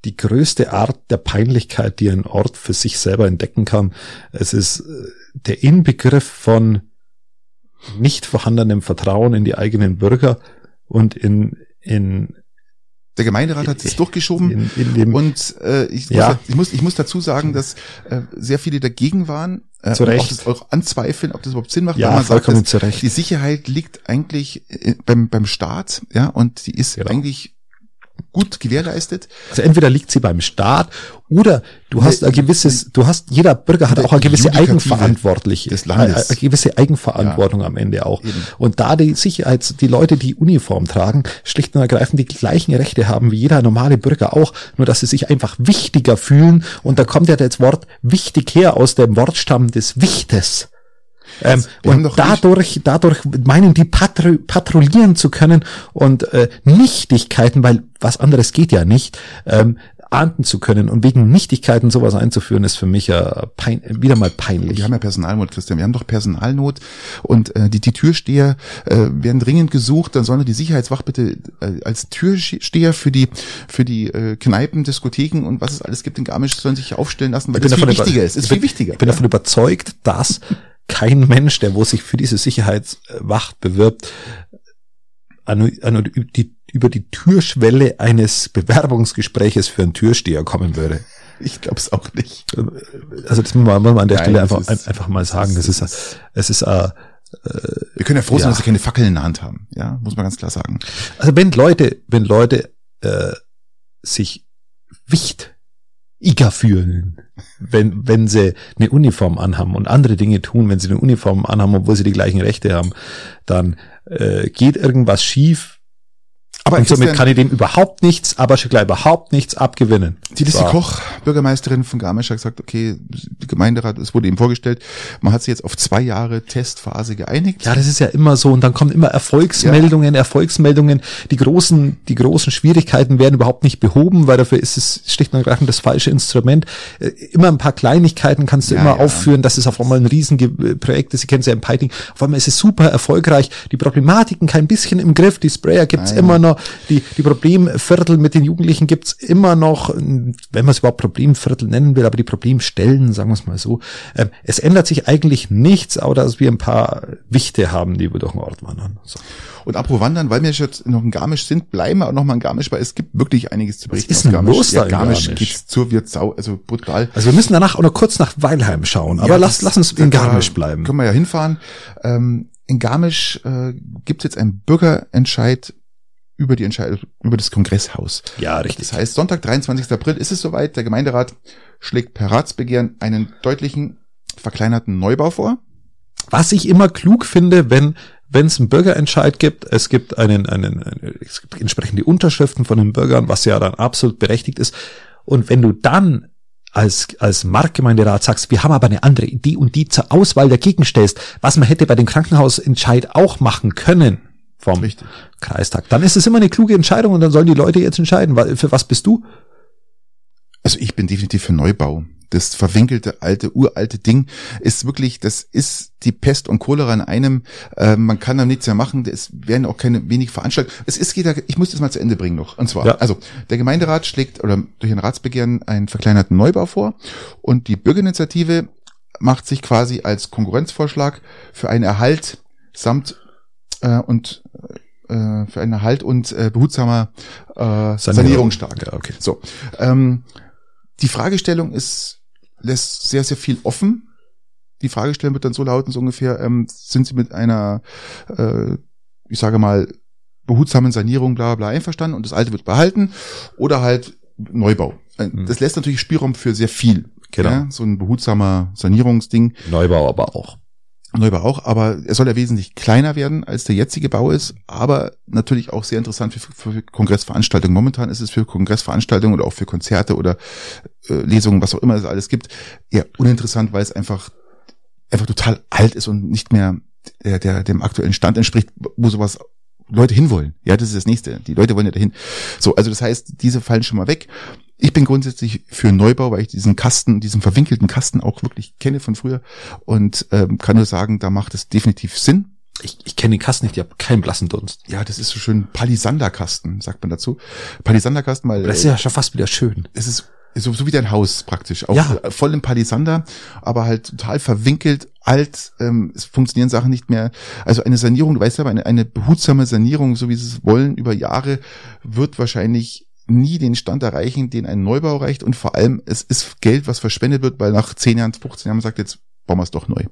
die größte Art der Peinlichkeit, die ein Ort für sich selber entdecken kann. Es ist äh, der Inbegriff von nicht vorhandenem Vertrauen in die eigenen Bürger und in, in der Gemeinderat hat es durchgeschoben in, in und äh, ich, ja. muss, ich, muss, ich muss dazu sagen, dass äh, sehr viele dagegen waren äh, zu Recht. auch das auch anzweifeln, ob das überhaupt Sinn macht. Ja, man vollkommen sagt, zu Recht. Die Sicherheit liegt eigentlich äh, beim, beim Staat, ja, und die ist genau. eigentlich gut gewährleistet. Also entweder liegt sie beim Staat oder du hast ein gewisses, du hast, jeder Bürger hat auch eine gewisse Eigenverantwortliche, des Landes. eine gewisse Eigenverantwortung ja, am Ende auch. Eben. Und da die Sicherheits, die Leute, die Uniform tragen, schlicht und ergreifend die gleichen Rechte haben wie jeder normale Bürger auch, nur dass sie sich einfach wichtiger fühlen. Und da kommt ja das Wort wichtig her aus dem Wortstamm des Wichtes. Ähm, und dadurch, dadurch meinen die patru patrouillieren zu können und äh, Nichtigkeiten, weil was anderes geht ja nicht, ähm, ahnden zu können und wegen Nichtigkeiten sowas einzuführen, ist für mich ja pein wieder mal peinlich. Wir haben ja Personalnot, Christian. Wir haben doch Personalnot und äh, die, die Türsteher äh, werden dringend gesucht. Dann sollen die Sicherheitswacht bitte äh, als Türsteher für die für die äh, Kneipen, Diskotheken und was es alles gibt in Garmisch sollen sich aufstellen lassen, weil das viel wichtiger ist. ist viel wichtiger. Ich bin davon überzeugt, dass kein Mensch, der wo sich für diese Sicherheitswacht bewirbt, an, an, die, über die Türschwelle eines Bewerbungsgespräches für einen Türsteher kommen würde. Ich glaube es auch nicht. Also das muss man, muss man an der Nein, Stelle einfach, ist, einfach mal sagen. Das ist, es ist, äh, wir können ja froh sein, ja. dass sie keine Fackel in der Hand haben. Ja, muss man ganz klar sagen. Also wenn Leute, wenn Leute äh, sich wicht Iga fühlen, wenn, wenn sie eine Uniform anhaben und andere Dinge tun, wenn sie eine Uniform anhaben, obwohl sie die gleichen Rechte haben, dann äh, geht irgendwas schief, aber und somit kann ich dem überhaupt nichts, aber schon gleich überhaupt nichts abgewinnen. Die Lissy so. Koch, Bürgermeisterin von Garmisch, hat gesagt, okay, die Gemeinderat, es wurde ihm vorgestellt, man hat sich jetzt auf zwei Jahre Testphase geeinigt. Ja, das ist ja immer so und dann kommen immer Erfolgsmeldungen, ja. Erfolgsmeldungen. Die großen, die großen Schwierigkeiten werden überhaupt nicht behoben, weil dafür ist es schlicht und ergreifend das falsche Instrument. Äh, immer ein paar Kleinigkeiten kannst du ja, immer ja. aufführen, dass es auf einmal ein Riesenprojekt ist. Sie kennen es ja im Piting. Auf einmal ist es super erfolgreich. Die Problematiken kein bisschen im Griff. Die Sprayer gibt's immer noch die, die Problemviertel mit den Jugendlichen gibt's immer noch, wenn man es überhaupt Problemviertel nennen will, aber die Problemstellen, sagen wir es mal so. Ähm, es ändert sich eigentlich nichts, außer dass wir ein paar Wichte haben, die wir durch den Ort wandern. So. Und apropos Wandern, weil wir jetzt noch in Garmisch sind, bleiben wir auch noch mal in Garmisch, weil es gibt wirklich einiges zu berichten. Was ist denn Garmisch. Los ja, Garmisch, Garmisch geht's zur Wirtsau, also brutal. Also wir müssen danach auch noch kurz nach Weilheim schauen, aber ja, lass, lass uns in Garmisch bleiben. Können wir ja hinfahren. Ähm, in Garmisch äh, gibt es jetzt einen Bürgerentscheid über die Entscheidung, über das Kongresshaus. Ja, richtig. Das heißt, Sonntag, 23. April ist es soweit. Der Gemeinderat schlägt per Ratsbegehren einen deutlichen verkleinerten Neubau vor. Was ich immer klug finde, wenn wenn es einen Bürgerentscheid gibt, es gibt einen, einen, einen es gibt entsprechende Unterschriften von den Bürgern, was ja dann absolut berechtigt ist. Und wenn du dann als, als Marktgemeinderat sagst, wir haben aber eine andere Idee und die zur Auswahl dagegen stellst, was man hätte bei dem Krankenhausentscheid auch machen können, vom Richtig. Kreistag. Dann ist es immer eine kluge Entscheidung und dann sollen die Leute jetzt entscheiden. Für was bist du? Also ich bin definitiv für Neubau. Das verwinkelte alte, uralte Ding ist wirklich, das ist die Pest und Cholera in einem. Äh, man kann da nichts mehr machen. Es werden auch keine wenig Veranstaltungen. Es ist jeder, ich muss das mal zu Ende bringen noch. Und zwar, ja. also der Gemeinderat schlägt oder durch ein Ratsbegehren einen verkleinerten Neubau vor und die Bürgerinitiative macht sich quasi als Konkurrenzvorschlag für einen Erhalt samt äh, und äh, für einen Halt und äh, behutsamer äh, Sanierung, Sanierung stark. Ja, okay. So, ähm, die Fragestellung ist lässt sehr sehr viel offen. Die Fragestellung wird dann so lauten so ungefähr: ähm, Sind Sie mit einer, äh, ich sage mal behutsamen Sanierung, bla bla einverstanden und das Alte wird behalten oder halt Neubau. Äh, mhm. Das lässt natürlich Spielraum für sehr viel. Genau. Ja, so ein behutsamer Sanierungsding. Neubau aber auch. Neubau auch, aber er soll ja wesentlich kleiner werden, als der jetzige Bau ist, aber natürlich auch sehr interessant für, für Kongressveranstaltungen. Momentan ist es für Kongressveranstaltungen oder auch für Konzerte oder äh, Lesungen, was auch immer es alles gibt, eher uninteressant, weil es einfach einfach total alt ist und nicht mehr der, der dem aktuellen Stand entspricht, wo sowas Leute hinwollen. Ja, das ist das nächste. Die Leute wollen ja dahin. So, also das heißt, diese fallen schon mal weg. Ich bin grundsätzlich für Neubau, weil ich diesen Kasten, diesen verwinkelten Kasten auch wirklich kenne von früher und ähm, kann nur sagen, da macht es definitiv Sinn. Ich, ich kenne den Kasten nicht, ich habe keinen blassen Dunst. Ja, das ist so schön Palisanderkasten, sagt man dazu. Palisanderkasten, weil. Das ist ja schon fast wieder schön. Es ist so, so wie dein Haus praktisch. Auch ja. voll im Palisander, aber halt total verwinkelt, alt, ähm, es funktionieren Sachen nicht mehr. Also eine Sanierung, du weißt aber, eine, eine behutsame Sanierung, so wie sie es wollen, über Jahre, wird wahrscheinlich nie den Stand erreichen, den ein Neubau reicht. Und vor allem, es ist Geld, was verschwendet wird, weil nach 10 Jahren, 15 Jahren man sagt, jetzt bauen wir es doch neu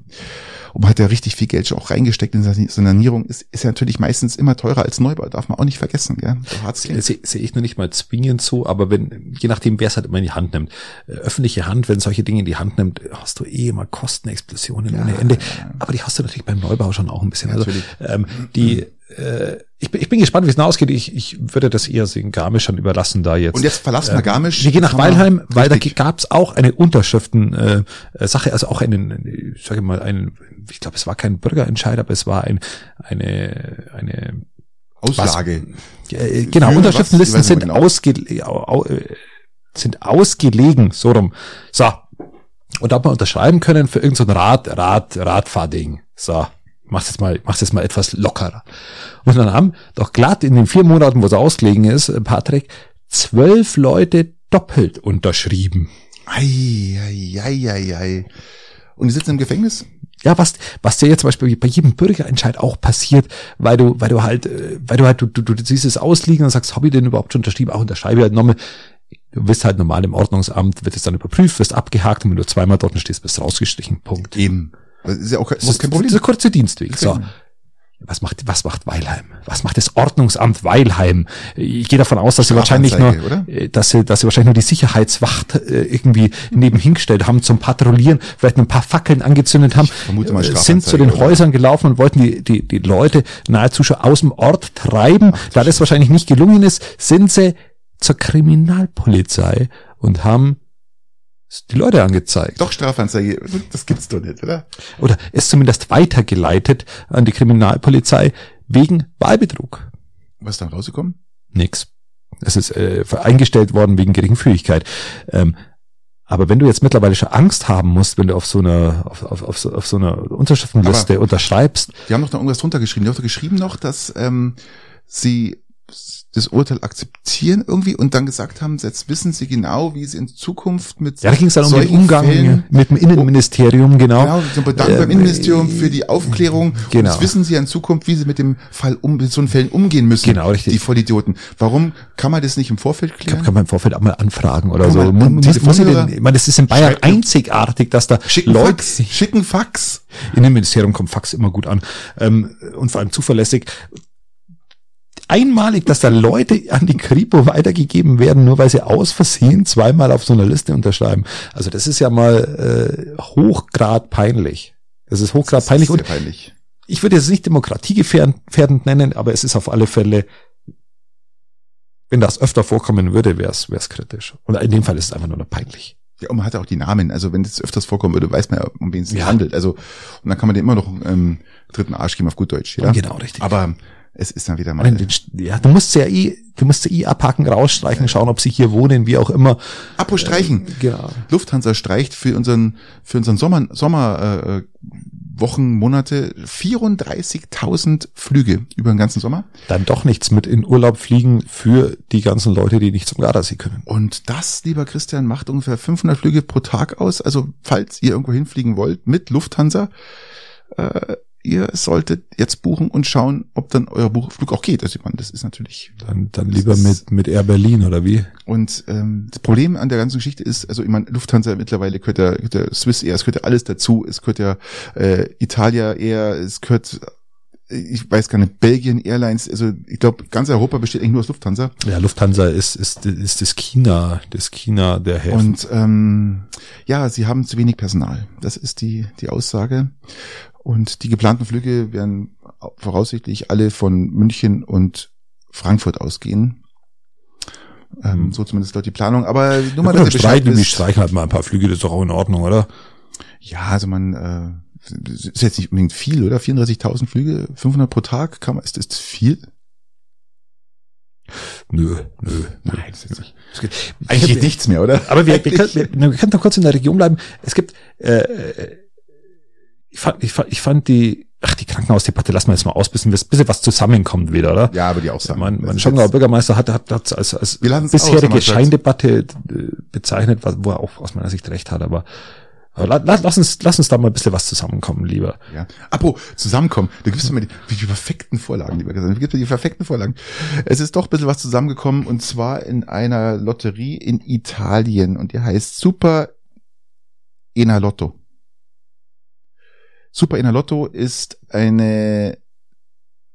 und man hat ja richtig viel Geld schon auch reingesteckt in Sanierung, ist, ist ja natürlich meistens immer teurer als Neubau, darf man auch nicht vergessen. Gell? Sehe seh ich nur nicht mal zwingend so, aber wenn, je nachdem, wer es halt immer in die Hand nimmt. Äh, öffentliche Hand, wenn solche Dinge in die Hand nimmt, hast du eh immer Kostenexplosionen ja, ohne Ende. Aber die hast du natürlich beim Neubau schon auch ein bisschen. Also ähm, die äh, ich, bin, ich bin gespannt, wie es ausgeht. Ich, ich würde das eher den Garmischern überlassen da jetzt. Und jetzt verlassen wir äh, Garmisch. Wir gehen nach Weilheim, weil richtig. da gab es auch eine Unterschriften äh, Sache, also auch einen, ich sage mal, einen, ich glaube, es war kein Bürgerentscheid, aber es war ein, eine, eine Auslage. Was, äh, genau, Für Unterschriftenlisten sind, genau. ausge, äh, sind ausgelegen, so rum. So. Und da hat man unterschreiben können für irgendein so Rad, Rad, Radfahrding. So mach's jetzt mal, mach's jetzt mal etwas lockerer. Und dann haben doch glatt in den vier Monaten, wo es ausgelegen ist, äh, Patrick, zwölf Leute doppelt unterschrieben. Ei, ei, ei, ei, ei. Und die sitzen im Gefängnis? Ja, was, was dir jetzt zum Beispiel bei jedem Bürgerentscheid auch passiert, weil du, weil du halt, äh, weil du halt, du, du, du siehst es ausliegen und sagst, habe ich denn überhaupt schon unterschrieben? Auch unterschreibe ich halt nochmal. Du bist halt normal im Ordnungsamt, wird es dann überprüft, wirst abgehakt und wenn du zweimal dort stehst, bist du rausgestrichen. Punkt. Eben. Das ist ja auch das ist kein Problem. Dieser kurze Dienstweg. So. Was macht, was macht Weilheim? Was macht das Ordnungsamt Weilheim? Ich gehe davon aus, dass sie wahrscheinlich nur, oder? Äh, dass sie, dass sie wahrscheinlich nur die Sicherheitswacht äh, irgendwie nebenhin gestellt haben zum Patrouillieren, vielleicht ein paar Fackeln angezündet haben, äh, sind zu den oder? Häusern gelaufen und wollten die, die, die Leute nahezu schon aus dem Ort treiben. Ach, da das wahrscheinlich nicht gelungen ist, sind sie zur Kriminalpolizei und haben die Leute angezeigt. Doch Strafanzeige, das gibt's doch nicht, oder? Oder ist zumindest weitergeleitet an die Kriminalpolizei wegen Wahlbetrug. Was ist dann rausgekommen? Nix. Es ist äh, eingestellt worden wegen Geringfügigkeit. Ähm, aber wenn du jetzt mittlerweile schon Angst haben musst, wenn du auf so einer auf, auf, auf, so, auf so einer Unterschriftenliste aber unterschreibst. Die haben doch noch irgendwas drunter geschrieben. Die haben doch geschrieben noch, dass ähm, sie das Urteil akzeptieren irgendwie und dann gesagt haben, jetzt wissen sie genau, wie sie in Zukunft mit Ja, da ging es dann um den Umgang Fällen, mit dem Innenministerium, genau. Genau, sie bedanken äh, beim Innenministerium für die Aufklärung. Genau. Und jetzt wissen sie in Zukunft, wie sie mit dem Fall um, mit so einen Fällen umgehen müssen. Genau, richtig. Die Vollidioten. Warum kann man das nicht im Vorfeld klären? Glaub, kann man im Vorfeld auch mal anfragen oder kann so. Man, muss, muss denn, ich meine, das ist in Bayern einzigartig, dass da schicken Leute, Fax, schicken Fax. Innenministerium kommt Fax immer gut an ähm, und vor allem zuverlässig einmalig, dass da Leute an die Kripo weitergegeben werden, nur weil sie aus Versehen zweimal auf so einer Liste unterschreiben. Also das ist ja mal äh, hochgrad peinlich. Das ist hochgrad das ist peinlich. Und peinlich. ich würde es nicht demokratiegefährdend nennen, aber es ist auf alle Fälle, wenn das öfter vorkommen würde, wäre es kritisch. Und in dem Fall ist es einfach nur noch peinlich. Ja, und man hat auch die Namen. Also wenn das öfters vorkommen würde, weiß man ja, um wen es sich ja. handelt. Also und dann kann man dem immer noch ähm, dritten Arsch geben auf gut Deutsch. Ja? Genau, richtig. Aber es ist dann wieder mal. Ja, du musst ja eh, du musst ja eh abhaken, rausstreichen, schauen, ob sie hier wohnen, wie auch immer. Abo streichen. Äh, genau. Lufthansa streicht für unseren, für unseren Sommer, Sommer, äh, Wochen, Monate 34.000 Flüge über den ganzen Sommer. Dann doch nichts mit in Urlaub fliegen für die ganzen Leute, die nicht zum Gardasee können. Und das, lieber Christian, macht ungefähr 500 Flüge pro Tag aus. Also falls ihr irgendwo hinfliegen wollt mit Lufthansa, äh, ihr solltet jetzt buchen und schauen, ob dann euer Buchflug auch geht. Also ich meine, das ist natürlich. Dann, dann lieber mit, mit Air Berlin oder wie? Und ähm, das Problem an der ganzen Geschichte ist, also ich meine, Lufthansa mittlerweile gehört ja, gehört ja Swiss Air, es gehört ja alles dazu, es gehört ja äh, Italia Air, es gehört ich weiß gar nicht, Belgien Airlines, also ich glaube, ganz Europa besteht eigentlich nur aus Lufthansa. Ja, Lufthansa ist, ist, ist das China, das China der Häfen. Und ähm, ja, sie haben zu wenig Personal. Das ist die, die Aussage. Und die geplanten Flüge werden voraussichtlich alle von München und Frankfurt ausgehen. Ähm, hm. so zumindest dort die Planung. Aber nur mal, ja, dass ihr streichen, wisst, streichen halt mal ein paar Flüge, das ist doch auch in Ordnung, oder? Ja, also man äh, ist jetzt nicht unbedingt viel, oder? 34.000 Flüge, 500 pro Tag, kann man, ist das viel? Nö, nö, Nein, das ist nicht. Eigentlich hab, nichts mehr, oder? Aber wir, wir, können, wir, wir können doch kurz in der Region bleiben. Es gibt äh, ich fand, ich fand, ich fand die, ach, die Krankenhausdebatte lassen wir jetzt mal aus, bis, bis was zusammenkommt wieder, oder? Ja, aber die auch sagen. Mein, mein Schongauer Bürgermeister hat, hat, hat als, als bisherige Scheindebatte äh, bezeichnet, wo er auch aus meiner Sicht recht hat, aber aber lass, lass, uns, lass uns da mal ein bisschen was zusammenkommen, lieber. Ja. Apro, zusammenkommen. Du gibst mir die, die perfekten Vorlagen, lieber gesagt. Du gibst mir die perfekten Vorlagen. Es ist doch ein bisschen was zusammengekommen und zwar in einer Lotterie in Italien und die heißt Super Enalotto. Super Enalotto ist eine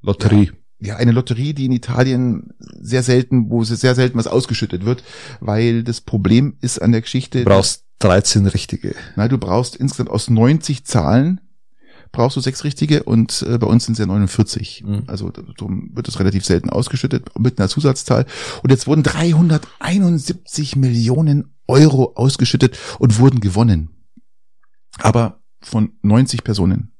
Lotterie. Ja, ja, eine Lotterie, die in Italien sehr selten, wo sehr selten was ausgeschüttet wird, weil das Problem ist an der Geschichte. Du brauchst 13 richtige. Nein, du brauchst insgesamt aus 90 Zahlen brauchst du sechs richtige und äh, bei uns sind es ja 49. Mhm. Also darum wird es relativ selten ausgeschüttet mit einer Zusatzzahl. Und jetzt wurden 371 Millionen Euro ausgeschüttet und wurden gewonnen. Aber von 90 Personen.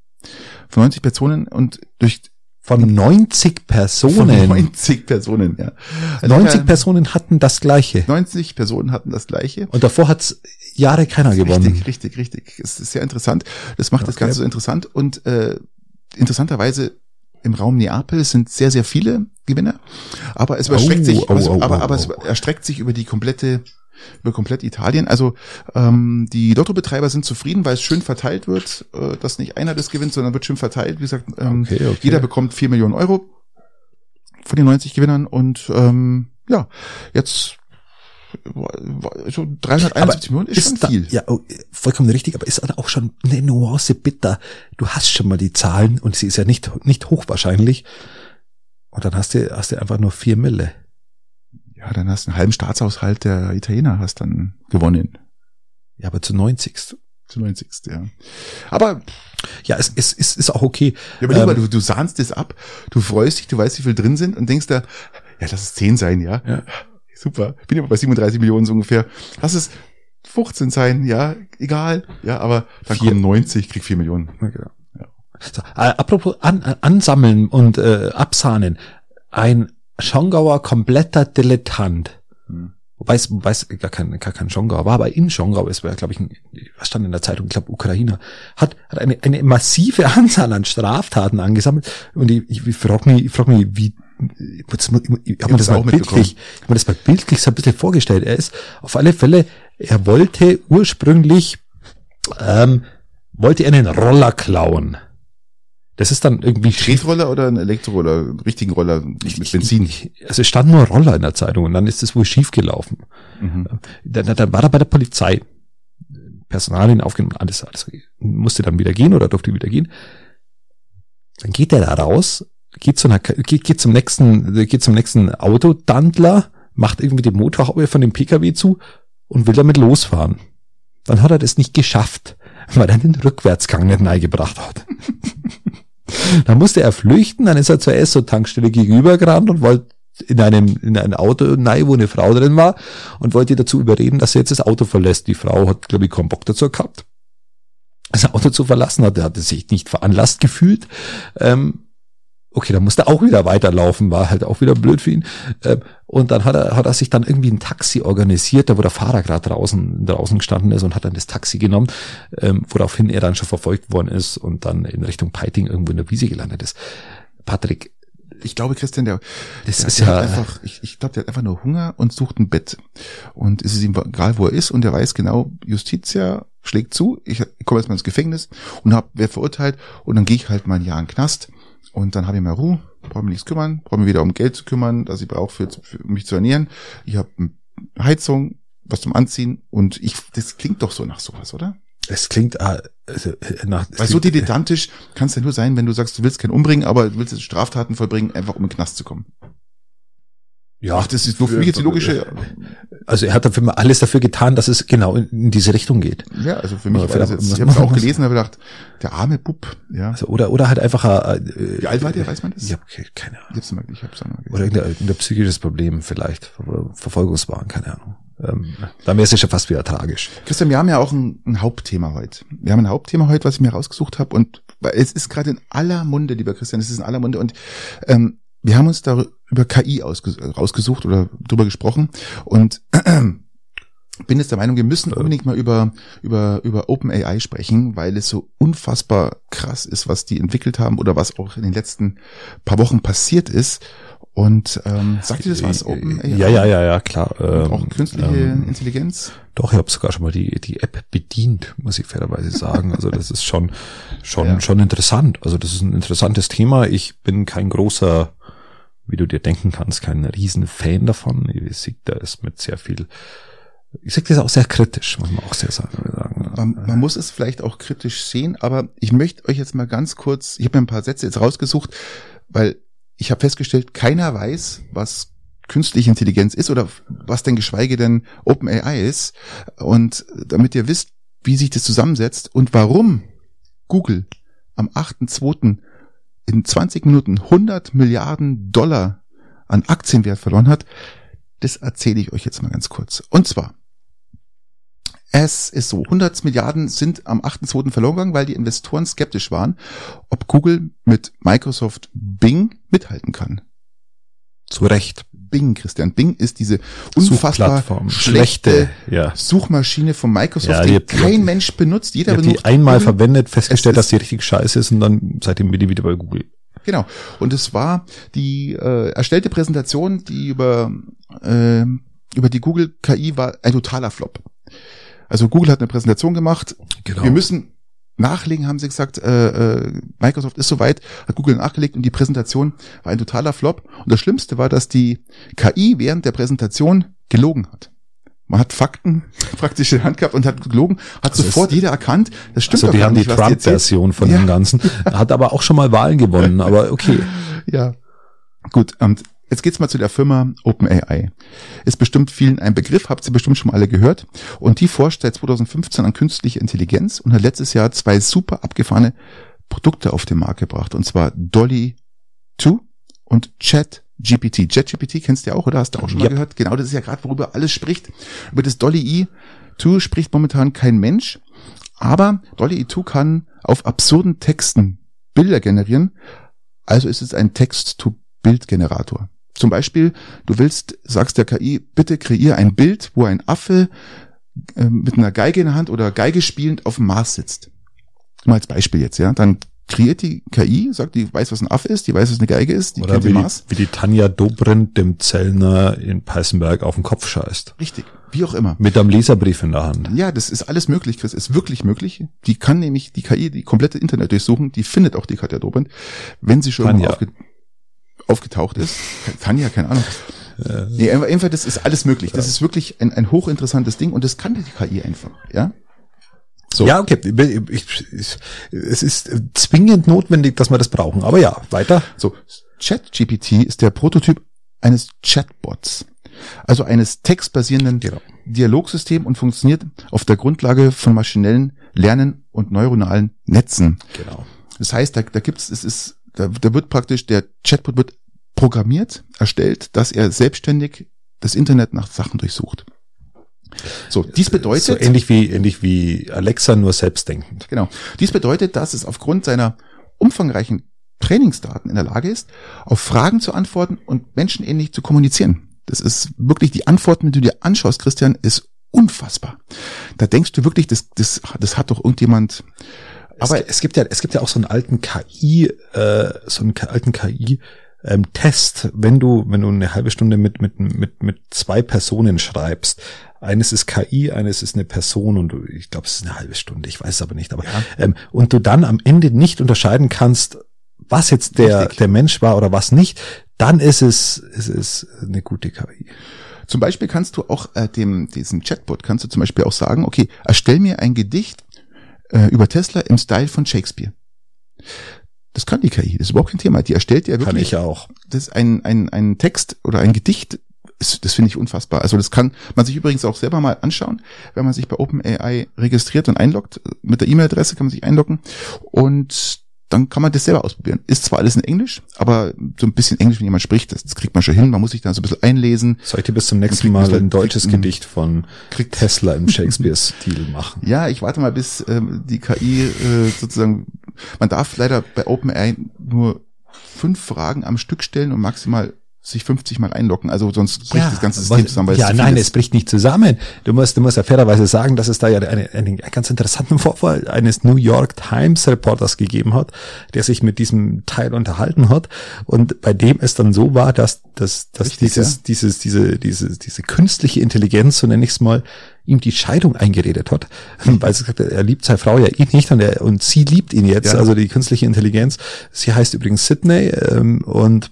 Von 90 Personen und durch von 90 Personen. Von 90 Personen, ja. Also 90 ja, Personen hatten das gleiche. 90 Personen hatten das gleiche. Und davor hat's Jahre keiner gewonnen. Richtig, richtig, richtig. Es ist sehr interessant. Das macht okay. das Ganze so interessant und äh, interessanterweise im Raum Neapel sind sehr, sehr viele Gewinner. Aber es überstreckt oh, sich, oh, oh, aber, aber es erstreckt sich über die komplette über komplett Italien. Also ähm, die Lottobetreiber sind zufrieden, weil es schön verteilt wird, äh, dass nicht einer das gewinnt, sondern wird schön verteilt. Wie gesagt, ähm, okay, okay. jeder bekommt vier Millionen Euro von den 90 Gewinnern und ähm, ja, jetzt so 371 Millionen ist, ist schon da, viel. Ja, oh, vollkommen richtig, aber ist auch schon eine Nuance bitter. Du hast schon mal die Zahlen und sie ist ja nicht, nicht hochwahrscheinlich. Und dann hast du, hast du einfach nur vier Mille ja, dann hast du einen halben Staatshaushalt der Italiener hast dann gewonnen. Ja, aber zu 90. Zu 90. Ja. Aber ja, es, es, es ist auch okay. Ja, aber lieber, ähm, du, du sahnst es ab, du freust dich, du weißt, wie viel drin sind und denkst da, ja, lass es 10 sein, ja. ja. Super. Bin aber bei 37 Millionen so ungefähr. Lass es 15 sein, ja, egal. Ja, aber dann vier. kommen 90, krieg 4 Millionen. Okay. Ja. So, äh, apropos an, ansammeln und äh, absahnen. Ein Schongauer kompletter Dilettant. Hm. Wobei es, wobei es gar kein, gar kein Schongauer war, aber in Schongau, es war, glaube ich, ein, was stand in der Zeitung, ich glaube, Ukrainer, hat, hat eine, eine massive [laughs] Anzahl an Straftaten angesammelt. Und ich, ich, ich frage mich, ich frag mich, wie, ich, ich habe mir das mal bildlich, ich hab mir das mal bildlich so ein bisschen vorgestellt. Er ist auf alle Fälle, er wollte ursprünglich, ähm, wollte er einen Roller klauen. Das ist dann irgendwie Tretroller oder ein Elektroroller, einen richtigen Roller mit Benzin. Also es stand nur Roller in der Zeitung und dann ist es wohl schief gelaufen. Mhm. Dann, dann war er bei der Polizei. Personalien aufgenommen, alles, alles musste dann wieder gehen oder durfte wieder gehen. Dann geht er da raus, geht zu einer, geht, geht zum nächsten, geht zum nächsten Autodandler, macht irgendwie die Motorhaube von dem PKW zu und will damit losfahren. Dann hat er das nicht geschafft, weil er den Rückwärtsgang nicht neigebracht hat. [laughs] Dann musste er flüchten, dann ist er zur Esso-Tankstelle gegenübergerannt und wollte in einem, in ein Auto nein, wo eine Frau drin war und wollte dazu überreden, dass er jetzt das Auto verlässt. Die Frau hat, glaube ich, keinen Bock dazu gehabt, das Auto zu verlassen, hat, er hatte sich nicht veranlasst gefühlt. Ähm, okay, dann musste er auch wieder weiterlaufen, war halt auch wieder blöd für ihn. Ähm, und dann hat er, hat er sich dann irgendwie ein Taxi organisiert, da wo der Fahrer gerade draußen, draußen gestanden ist und hat dann das Taxi genommen, ähm, woraufhin er dann schon verfolgt worden ist und dann in Richtung Peiting irgendwo in der Wiese gelandet ist. Patrick, ich glaube, Christian, der, das der, ist der ja einfach, ich, ich glaube, der hat einfach nur Hunger und sucht ein Bett. Und es ist ihm egal, wo er ist, und er weiß genau, Justitia schlägt zu, ich komme jetzt mal ins Gefängnis und hab, wer verurteilt und dann gehe ich halt mal ein Jahr in den Knast und dann habe ich mal Ruhe, brauche mich nichts kümmern, brauche mich wieder um Geld zu kümmern, das ich brauche, für, für mich zu ernähren. Ich habe Heizung, was zum Anziehen und ich, das klingt doch so nach sowas, oder? Es klingt äh, also, äh, nach. Weil so dilettantisch kann es ja nur sein, wenn du sagst, du willst keinen umbringen, aber du willst Straftaten vollbringen, einfach um in den Knast zu kommen. Ja, Ach, das ist für mich jetzt die logische. Also er hat dafür alles dafür getan, dass es genau in, in diese Richtung geht. Ja, also für mich oder war das jetzt, ich habe es auch gelesen, habe gedacht, der arme Bub, ja. Also oder oder halt einfach äh, Wie alt war der, weiß man das? Ich habe keine Ahnung. Ich hab's mal, ich hab's auch mal gelesen. Oder irgendein, irgendein psychisches Problem vielleicht, Verfolgungswahn, keine Ahnung. Ähm, dann wäre es ja schon fast wieder tragisch. Christian, wir haben ja auch ein, ein Hauptthema heute. Wir haben ein Hauptthema heute, was ich mir rausgesucht habe und es ist gerade in aller Munde, lieber Christian, es ist in aller Munde und ähm, wir haben uns da über KI rausgesucht oder drüber gesprochen und [clears throat] bin jetzt der Meinung, wir müssen unbedingt mal über, über, über OpenAI sprechen, weil es so unfassbar krass ist, was die entwickelt haben oder was auch in den letzten paar Wochen passiert ist. Und ähm, sagt ihr das was? OpenAI? Ja, ja, ja, ja, klar. Ähm, auch künstliche ähm, Intelligenz? Doch, ich habe sogar schon mal die, die App bedient, muss ich fairerweise sagen. Also das ist schon, schon, ja. schon interessant. Also das ist ein interessantes Thema. Ich bin kein großer wie du dir denken kannst, kein riesen Fan davon. Ich sehe da ist mit sehr viel, ich sage das auch sehr kritisch, muss man auch sehr sagen. Man, man muss es vielleicht auch kritisch sehen, aber ich möchte euch jetzt mal ganz kurz, ich habe mir ein paar Sätze jetzt rausgesucht, weil ich habe festgestellt, keiner weiß, was künstliche Intelligenz ist oder was denn geschweige denn OpenAI ist. Und damit ihr wisst, wie sich das zusammensetzt und warum Google am 8.2 in 20 Minuten 100 Milliarden Dollar an Aktienwert verloren hat, das erzähle ich euch jetzt mal ganz kurz. Und zwar, es ist so, 100 Milliarden sind am 8.2. verloren gegangen, weil die Investoren skeptisch waren, ob Google mit Microsoft Bing mithalten kann. Zu Recht. Bing, Christian. Bing ist diese unfassbar schlechte ja. Suchmaschine von Microsoft, ja, die, die kein die, Mensch benutzt. Jeder benutzt. Die einmal Google. verwendet, festgestellt, dass die richtig scheiße ist und dann seitdem bin ich wieder bei Google. Genau. Und es war die äh, erstellte Präsentation, die über äh, über die Google KI war ein totaler Flop. Also Google hat eine Präsentation gemacht. Genau. Wir müssen nachlegen, haben sie gesagt, äh, äh, Microsoft ist soweit, hat Google nachgelegt und die Präsentation war ein totaler Flop. Und das Schlimmste war, dass die KI während der Präsentation gelogen hat. Man hat Fakten [laughs] praktisch in der Hand gehabt und hat gelogen, hat also sofort jeder erkannt, das stimmt also die haben nicht, die Trump-Version von ja. dem Ganzen, hat aber auch schon mal Wahlen gewonnen, [laughs] aber okay. Ja, gut, und Jetzt geht's mal zu der Firma OpenAI. Ist bestimmt vielen ein Begriff, habt ihr bestimmt schon mal alle gehört. Und die forscht seit 2015 an künstliche Intelligenz und hat letztes Jahr zwei super abgefahrene Produkte auf den Markt gebracht. Und zwar Dolly 2 und Chat GPT. ChatGPT kennst du ja auch, oder? Hast du auch schon yep. mal gehört? Genau, das ist ja gerade, worüber alles spricht. Über das Dolly E2 spricht momentan kein Mensch. Aber Dolly E2 kann auf absurden Texten Bilder generieren. Also ist es ein Text-to-Bild-Generator. Zum Beispiel, du willst, sagst der KI, bitte kreier ein Bild, wo ein Affe äh, mit einer Geige in der Hand oder Geige spielend auf dem Mars sitzt. Mal als Beispiel jetzt, ja. Dann kreiert die KI, sagt, die weiß, was ein Affe ist, die weiß, was eine Geige ist, die Oder kennt wie, den Mars. wie die Tanja Dobrindt dem Zellner in Peißenberg auf den Kopf scheißt. Richtig, wie auch immer. Mit einem Leserbrief in der Hand. Ja, das ist alles möglich, Chris, ist wirklich möglich. Die kann nämlich die KI die komplette Internet durchsuchen, die findet auch die Katja Dobrindt, wenn sie schon Tanja. aufge aufgetaucht ist. Tanja, keine Ahnung. Nee, einfach, das ist alles möglich. Das ist wirklich ein, ein hochinteressantes Ding und das kann die KI einfach, ja. So. Ja, okay. Ich, ich, es ist zwingend notwendig, dass wir das brauchen. Aber ja, weiter. So, ChatGPT ist der Prototyp eines Chatbots. Also eines textbasierenden genau. Dialogsystems und funktioniert auf der Grundlage von maschinellen Lernen und neuronalen Netzen. Genau. Das heißt, da, da gibt's, es ist, da, da wird praktisch, der Chatbot wird programmiert, erstellt, dass er selbstständig das Internet nach Sachen durchsucht. So, dies bedeutet. So ähnlich wie, ähnlich wie Alexa, nur selbstdenkend. Genau. Dies bedeutet, dass es aufgrund seiner umfangreichen Trainingsdaten in der Lage ist, auf Fragen zu antworten und menschenähnlich zu kommunizieren. Das ist wirklich die Antworten, wenn du dir anschaust, Christian, ist unfassbar. Da denkst du wirklich, das, das, das hat doch irgendjemand. Aber es, es gibt ja, es gibt ja auch so einen alten KI, äh, so einen alten KI ähm, Test, wenn du, wenn du eine halbe Stunde mit, mit, mit, mit zwei Personen schreibst, eines ist KI, eines ist eine Person und du, ich glaube, es ist eine halbe Stunde, ich weiß es aber nicht. Aber ja. ähm, und du dann am Ende nicht unterscheiden kannst, was jetzt der der Mensch war oder was nicht, dann ist es ist es eine gute KI. Zum Beispiel kannst du auch äh, dem diesem Chatbot kannst du zum Beispiel auch sagen, okay, erstell mir ein Gedicht äh, über Tesla im Style von Shakespeare. Das kann die KI, das ist überhaupt kein Thema. Die erstellt ja wirklich. Kann ich auch. Das ist ein, ein, ein Text oder ein Gedicht, das finde ich unfassbar. Also das kann man sich übrigens auch selber mal anschauen, wenn man sich bei OpenAI registriert und einloggt. Mit der E-Mail-Adresse kann man sich einloggen und dann kann man das selber ausprobieren. Ist zwar alles in Englisch, aber so ein bisschen Englisch, wenn jemand spricht, das, das kriegt man schon hin. Man muss sich da so ein bisschen einlesen. Soll ich dir bis zum nächsten Mal ein deutsches Gedicht von kriegt Tesla im Shakespeare-Stil machen? Ja, ich warte mal, bis ähm, die KI äh, sozusagen, man darf leider bei OpenAI nur fünf Fragen am Stück stellen und maximal sich 50 mal einloggen, also sonst bricht ja, das ganze System zusammen. Weil ja, es nein, ist. es bricht nicht zusammen. Du musst, du musst ja fairerweise sagen, dass es da ja einen, einen ganz interessanten Vorfall eines New York Times Reporters gegeben hat, der sich mit diesem Teil unterhalten hat und bei dem es dann so war, dass, dass, dass Richtig, dieses, ja. dieses, diese, diese, diese künstliche Intelligenz, so nenne ich es mal, ihm die Scheidung eingeredet hat, [laughs] weil sie gesagt hat, er liebt seine Frau ja eh nicht und, er, und sie liebt ihn jetzt, ja. also die künstliche Intelligenz. Sie heißt übrigens Sydney ähm, und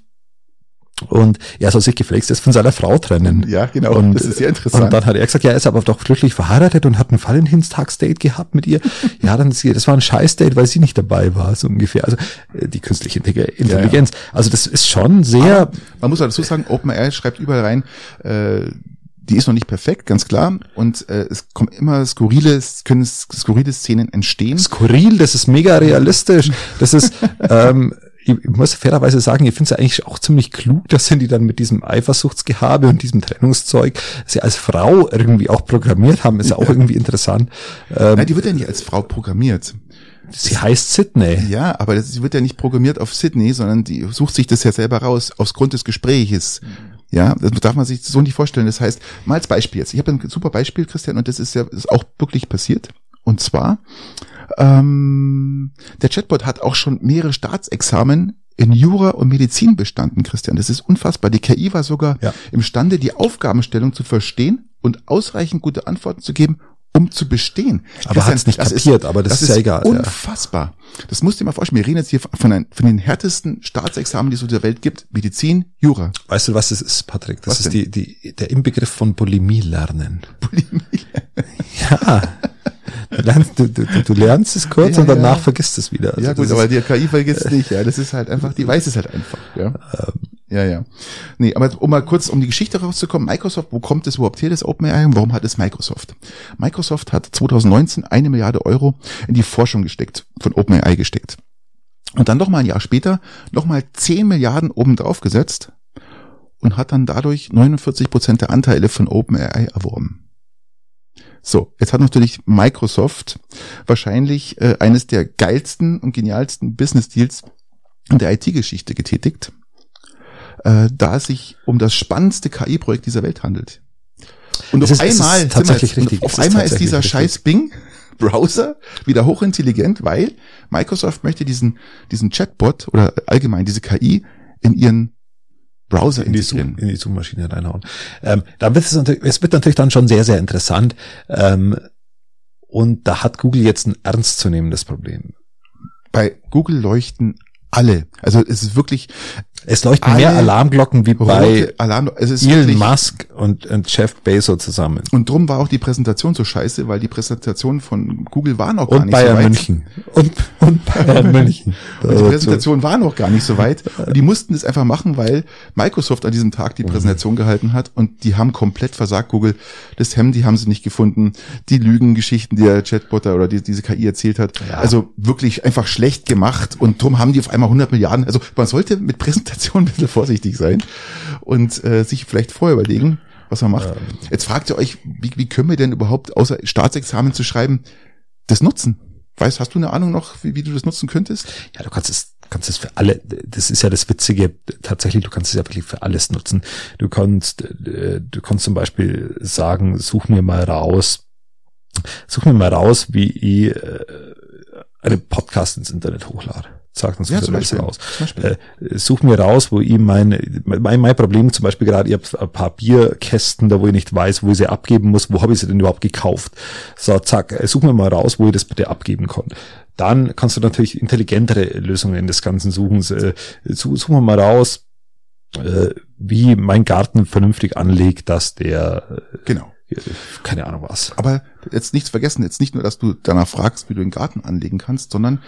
und er soll sich gefälligst jetzt von seiner Frau trennen. Ja, genau. Und, das ist sehr interessant. Und dann hat er gesagt, ja, er ist aber doch glücklich verheiratet und hat ein Valentinstagsdate gehabt mit ihr. ja, dann ist sie, das war ein Scheißdate, weil sie nicht dabei war, so ungefähr. Also äh, die künstliche Intelligenz. Ja, ja. Also das ist schon sehr. Aber man muss dazu sagen, OpenAI schreibt überall rein, äh, die ist noch nicht perfekt, ganz klar. Und äh, es kommen immer skurrile, können skurrile Szenen entstehen. Skurril, das ist mega realistisch. Das ist [laughs] ähm, ich muss fairerweise sagen, ich finde es ja eigentlich auch ziemlich klug, [laughs] dass sie die dann mit diesem Eifersuchtsgehabe und diesem Trennungszeug sie als Frau irgendwie auch programmiert haben, ist ja auch irgendwie interessant. Ähm, Nein, die wird ja nicht als Frau programmiert. Sie heißt Sydney. Ja, aber das, sie wird ja nicht programmiert auf Sydney, sondern die sucht sich das ja selber raus, aus Grund des Gespräches. Ja, das darf man sich so nicht vorstellen. Das heißt, mal als Beispiel jetzt. Ich habe ein super Beispiel, Christian, und das ist ja ist auch wirklich passiert. Und zwar, ähm, der Chatbot hat auch schon mehrere Staatsexamen in Jura und Medizin bestanden, Christian. Das ist unfassbar. Die KI war sogar ja. imstande, die Aufgabenstellung zu verstehen und ausreichend gute Antworten zu geben, um zu bestehen. Aber hat es nicht kapiert, ist, aber das, das ist, ist ja egal. Unfassbar. Ja. Das musst du dir mal vorstellen. Wir reden jetzt hier von, ein, von den härtesten Staatsexamen, die es in der Welt gibt. Medizin, Jura. Weißt du, was das ist, Patrick? Das was ist die, die, der Inbegriff von Bulimie lernen. Bulimie lernen. Ja. [laughs] Du lernst, du, du, du lernst es kurz ja, und danach ja. vergisst es wieder. Also ja gut, aber die KI vergisst es nicht, ja. Das ist halt einfach, die weiß es halt einfach, ja. Ähm. Ja, ja. Nee, aber um mal kurz um die Geschichte rauszukommen, Microsoft, wo kommt es überhaupt her, das OpenAI und warum hat es Microsoft? Microsoft hat 2019 eine Milliarde Euro in die Forschung gesteckt, von OpenAI gesteckt. Und dann noch mal ein Jahr später noch mal 10 Milliarden oben drauf gesetzt und hat dann dadurch 49 Prozent der Anteile von OpenAI erworben. So, jetzt hat natürlich Microsoft wahrscheinlich äh, eines der geilsten und genialsten Business Deals in der IT-Geschichte getätigt, äh, da es sich um das spannendste KI-Projekt dieser Welt handelt. Und das auf ist, einmal, tatsächlich jetzt, richtig. auf einmal ist dieser richtig. scheiß Bing Browser wieder hochintelligent, weil Microsoft möchte diesen, diesen Chatbot oder allgemein diese KI in ihren Browser in die, Zoom, in die Zoom-Maschine reinhauen. Ähm, da wird es, natürlich, es wird natürlich dann schon sehr, sehr interessant. Ähm, und da hat Google jetzt ein ernstzunehmendes Problem. Bei Google leuchten alle. Also es ist wirklich, es leuchten mehr Alarmglocken wie bei Alarm, Elon Musk und, und Jeff Bezos zusammen. Und drum war auch die Präsentation so scheiße, weil die Präsentation von Google war noch gar und nicht Bayern so weit. München. Und, und Bayern [laughs] München. Und die Präsentation war noch gar nicht so weit. Und die mussten es einfach machen, weil Microsoft an diesem Tag die Präsentation mhm. gehalten hat und die haben komplett versagt, Google. Das Hemd, die haben sie nicht gefunden. Die Lügengeschichten, die der Chatbot oder die, diese KI erzählt hat. Ja. Also wirklich einfach schlecht gemacht und drum haben die auf einmal 100 Milliarden. Also man sollte mit Präsentation Präsentation ein bisschen vorsichtig sein und äh, sich vielleicht vorher überlegen, was man macht. Ähm. Jetzt fragt ihr euch, wie, wie können wir denn überhaupt, außer Staatsexamen zu schreiben, das nutzen? Weißt, hast du eine Ahnung noch, wie, wie du das nutzen könntest? Ja, du kannst es kannst es für alle, das ist ja das Witzige, tatsächlich, du kannst es ja wirklich für alles nutzen. Du kannst, äh, du kannst zum Beispiel sagen, such mir mal raus, such mir mal raus, wie ich äh, einen Podcast ins Internet hochlade sagt uns Ja, das. Zum Beispiel. Äh, such mir raus, wo ihm mein, mein, mein Problem zum Beispiel gerade, ich habe ein paar Bierkästen, da wo ich nicht weiß, wo ich sie abgeben muss, wo habe ich sie denn überhaupt gekauft. So, zack, äh, such mir mal raus, wo ich das bitte abgeben kann. Dann kannst du natürlich intelligentere Lösungen des Ganzen suchen. Äh, Such, mir mal raus, äh, wie mein Garten vernünftig anlegt, dass der, Genau. äh, keine Ahnung was. Aber jetzt nichts vergessen, jetzt nicht nur, dass du danach fragst, wie du den Garten anlegen kannst, sondern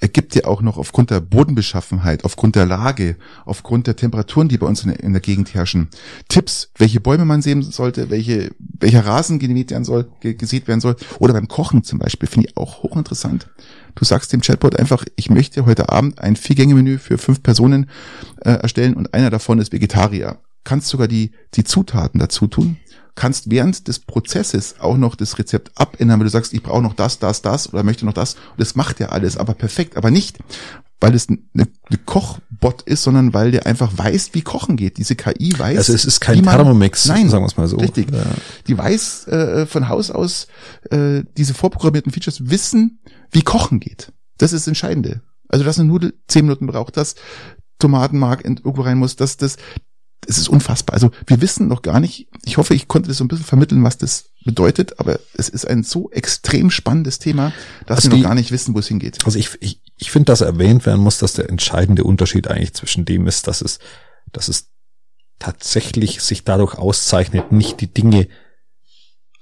er gibt dir auch noch aufgrund der Bodenbeschaffenheit, aufgrund der Lage, aufgrund der Temperaturen, die bei uns in der, in der Gegend herrschen, Tipps, welche Bäume man sehen sollte, welche, welcher Rasen gemäht werden soll, ge- gesät werden soll. Oder beim Kochen zum Beispiel, finde ich auch hochinteressant. Du sagst dem Chatbot einfach, ich möchte heute Abend ein Viergänge-Menü für fünf Personen äh, erstellen und einer davon ist Vegetarier. Kannst sogar die, die Zutaten dazu tun kannst während des Prozesses auch noch das Rezept abändern, wenn du sagst, ich brauche noch das, das, das oder möchte noch das. Und das macht ja alles, aber perfekt. Aber nicht, weil es eine, eine Kochbot ist, sondern weil der einfach weiß, wie Kochen geht. Diese KI weiß. Also es ist kein man- Thermomix, Nein, sagen wir es mal so. Richtig. Ja. Die weiß äh, von Haus aus, äh, diese vorprogrammierten Features wissen, wie Kochen geht. Das ist das Entscheidende. Also, dass eine Nudel zehn Minuten braucht, dass Tomatenmark irgendwo rein muss, dass das, es ist unfassbar. Also, wir wissen noch gar nicht, ich hoffe, ich konnte das so ein bisschen vermitteln, was das bedeutet, aber es ist ein so extrem spannendes Thema, dass Also wir die- noch gar nicht wissen, wo es hingeht. Also ich, ich, ich finde, dass erwähnt werden muss, dass der entscheidende Unterschied eigentlich zwischen dem ist, dass es, dass es tatsächlich sich dadurch auszeichnet, nicht die Dinge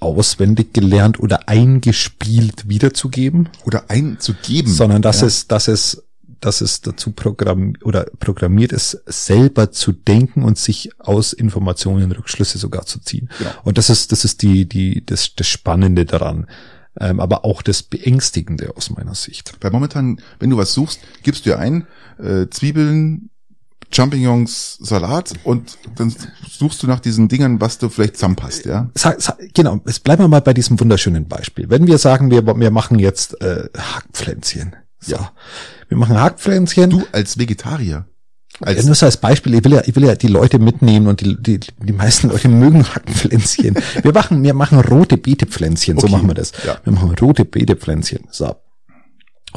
auswendig gelernt oder eingespielt wiederzugeben, Oder einzugeben. sondern dass Ja. es, dass es, dass es dazu programm oder programmiert ist, selber zu denken und sich aus Informationen Rückschlüsse sogar zu ziehen. Genau. Und das ist, das ist die, die, das, das Spannende daran. Ähm, aber auch das Beängstigende aus meiner Sicht. Weil momentan, wenn du was suchst, gibst du ja ein, äh, Zwiebeln, Champignons, Salat und dann suchst du nach diesen Dingern, was du vielleicht zusammenpasst, ja? Sag, genau, jetzt bleiben wir mal bei diesem wunderschönen Beispiel. Wenn wir sagen, wir, wir machen jetzt äh, Hackpflänzchen. So. Ja. Wir machen Hackpflänzchen. Du als Vegetarier. Ja, Als, nur so als Beispiel, ich will ja, ich will ja die Leute mitnehmen und die, die, die meisten Leute mögen Hackpflänzchen. [laughs] Wir machen, wir machen rote Beetepflänzchen, so Okay, machen wir das. ja. Wir machen rote Beetepflänzchen. So.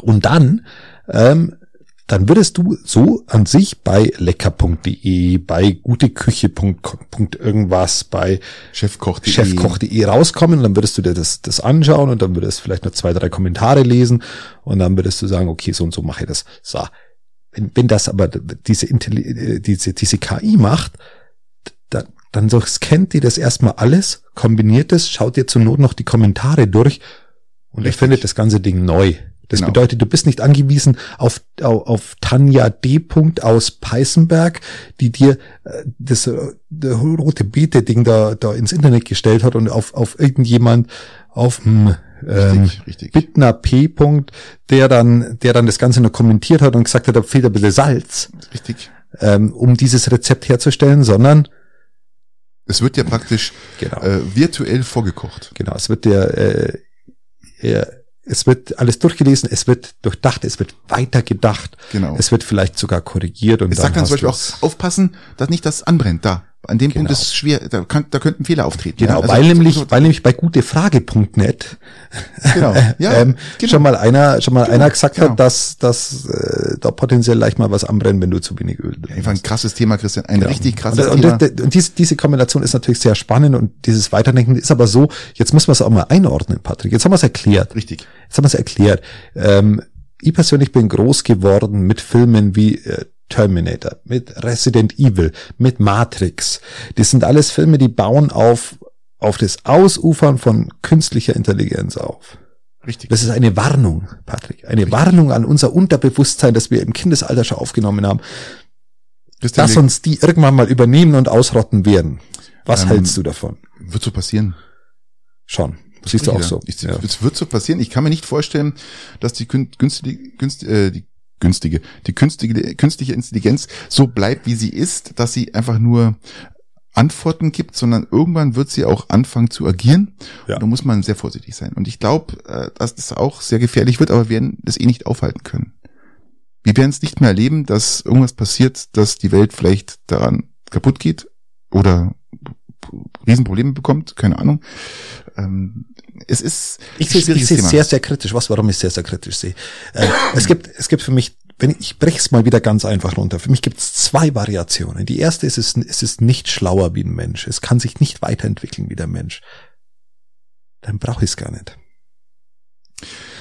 Und dann, ähm, dann würdest du so an sich bei lecker.de, bei guteküche. irgendwas, bei Chefkoch.de. chefkoch.de rauskommen und dann würdest du dir das, das anschauen und dann würdest du vielleicht noch zwei, drei Kommentare lesen und dann würdest du sagen, okay, so und so mache ich das. So. Wenn, wenn das aber diese, Intelli äh, diese, diese KI macht, dann, dann so scannt die das erstmal alles, kombiniert es, schaut dir zur Not noch die Kommentare durch und Richtig. erfindet das ganze Ding neu. Das Genau. bedeutet, du bist nicht angewiesen auf, auf, auf Tanja D. Punkt aus Peißenberg, die dir äh, das äh, rote Beete-Ding da, da ins Internet gestellt hat und auf, auf irgendjemand auf hm, ähm, Richtig, richtig. Bittner P. Punkt, der dann, der dann das Ganze noch kommentiert hat und gesagt hat, da fehlt ein bisschen Salz, Richtig. ähm, um dieses Rezept herzustellen, sondern Es wird ja praktisch genau, äh, virtuell vorgekocht. genau, es wird der, äh, er, es wird alles durchgelesen, es wird durchdacht, es wird weitergedacht, Genau. es wird vielleicht sogar korrigiert und sagt dann hast zum Beispiel auch, aufpassen, dass nicht das anbrennt. Da. An dem Punkt Genau. ist es schwer, da, kann, da könnten Fehler auftreten. Genau, ja? Also, weil nämlich, so- weil nämlich bei gutefrage.net [laughs] genau. Ja, ähm, genau. schon mal einer, schon mal Genau, einer gesagt genau. hat, dass, dass äh, da potenziell leicht mal was anbrennt, wenn du zu wenig Öl drin Einfach ein krasses Thema, Christian. Ein richtig krasses und, Thema. und, und, und diese, diese Kombination ist natürlich sehr spannend und dieses Weiterdenken ist aber so, jetzt müssen wir es auch mal einordnen, Patrick. Jetzt haben wir es erklärt. Richtig. Jetzt haben wir es erklärt. Ähm, ich persönlich bin groß geworden mit Filmen wie äh, Terminator, mit Resident Evil, mit Matrix. Das sind alles Filme, die bauen auf, auf das Ausufern von künstlicher Intelligenz auf. Richtig. Das ist eine Warnung, Patrick. Eine Warnung an unser Unterbewusstsein, das wir im Kindesalter schon aufgenommen haben, Christian, dass uns die irgendwann mal übernehmen und ausrotten werden. Was Ähm, hältst du davon? wird so passieren. Schon. Siehst du auch so. Ich, ja. Es wird so passieren. Ich kann mir nicht vorstellen, dass die kün- günstige, günst, äh, die günstige, die künstliche, künstliche Intelligenz so bleibt, wie sie ist, dass sie einfach nur Antworten gibt, sondern irgendwann wird sie auch anfangen zu agieren. Ja. Und da muss man sehr vorsichtig sein. Und ich glaube, äh, dass das auch sehr gefährlich wird, aber wir werden das eh nicht aufhalten können. Wir werden es nicht mehr erleben, dass irgendwas passiert, dass die Welt vielleicht daran kaputt geht oder Riesenprobleme bekommt, keine Ahnung. Ähm, es ist Ich sehe Thema. sehr, sehr kritisch. Was, warum ich sehr, sehr kritisch sehe? Äh, es gibt, es gibt für mich wenn ich, ich breche es mal wieder ganz einfach runter. Für mich gibt es zwei Variationen. Die erste ist, es, es ist nicht schlauer wie ein Mensch. Es kann sich nicht weiterentwickeln wie der Mensch. Dann brauche ich es gar nicht.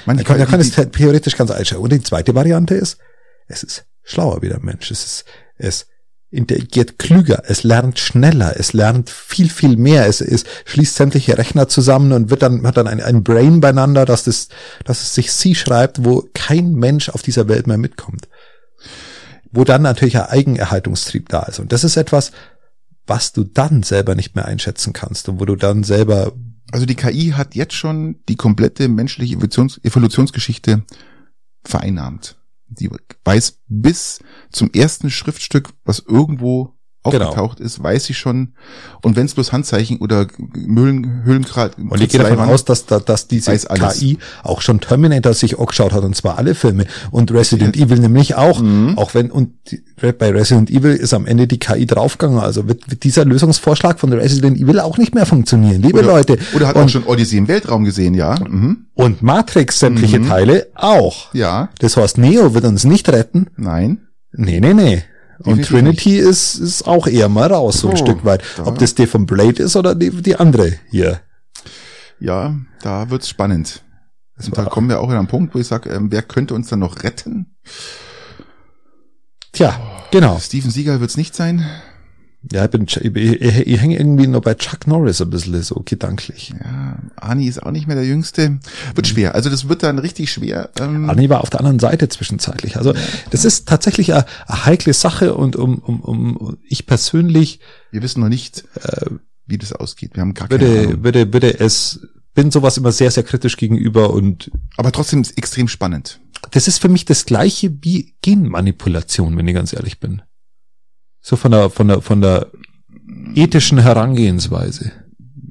Man, da kann, da kann es theoretisch ganz einstellen. Und die zweite Variante ist, es ist schlauer wie der Mensch. Es ist, es interagiert klüger, es lernt schneller, es lernt viel, viel mehr, es, es schließt sämtliche Rechner zusammen und wird dann, hat dann ein, ein Brain beieinander, dass das, dass es sich sie schreibt, wo kein Mensch auf dieser Welt mehr mitkommt. Wo dann natürlich ein Eigenerhaltungstrieb da ist. Und das ist etwas, was du dann selber nicht mehr einschätzen kannst und wo du dann selber. Also die KI hat jetzt schon die komplette menschliche Evolutions Evolutionsgeschichte vereinnahmt. Die weiß bis zum ersten Schriftstück, was irgendwo. Aufgetaucht genau. ist, weiß ich schon. Und wenn es bloß Handzeichen oder Mühlen, Höhlengrad. Und ich gehe davon aus, dass, dass, dass diese KI auch schon Terminator sich angeschaut hat, und zwar alle Filme. Und Resident Evil nämlich auch. Mhm. Auch wenn, und bei Resident Evil ist am Ende die KI draufgegangen. Also wird, wird dieser Lösungsvorschlag von Resident Evil auch nicht mehr funktionieren, liebe oder, Leute. Oder hat und, auch schon Odyssey im Weltraum gesehen, ja. Mhm. Und Matrix sämtliche mhm. Teile auch. Ja. Das heißt, Neo wird uns nicht retten. Nein. Nee, nee, nee. Und Trinity ist, ist auch eher mal raus, so ein oh, Stück weit. Ob das der von Blade ist oder die, die andere hier. Ja, da wird's spannend. Da kommen wir auch in einen Punkt, wo ich sage, ähm, wer könnte uns dann noch retten? Tja, genau. Steven Seagal wird's nicht sein. Ja, ich bin, ich, ich, ich hänge irgendwie noch bei Chuck Norris ein bisschen so gedanklich. Ja, Arnie ist auch nicht mehr der Jüngste. Wird schwer. Also das wird dann richtig schwer. Ähm Arnie war auf der anderen Seite zwischenzeitlich. Also das ist tatsächlich eine, eine heikle Sache und um, um, um ich persönlich. Wir wissen noch nicht, äh, wie das ausgeht. Wir haben gar keine würde, Ahnung. Würde, würde es, bin sowas immer sehr, sehr kritisch gegenüber und. Aber trotzdem extrem spannend. Das ist für mich das gleiche wie Genmanipulation, wenn ich ganz ehrlich bin. So von der, von der, von der ethischen Herangehensweise.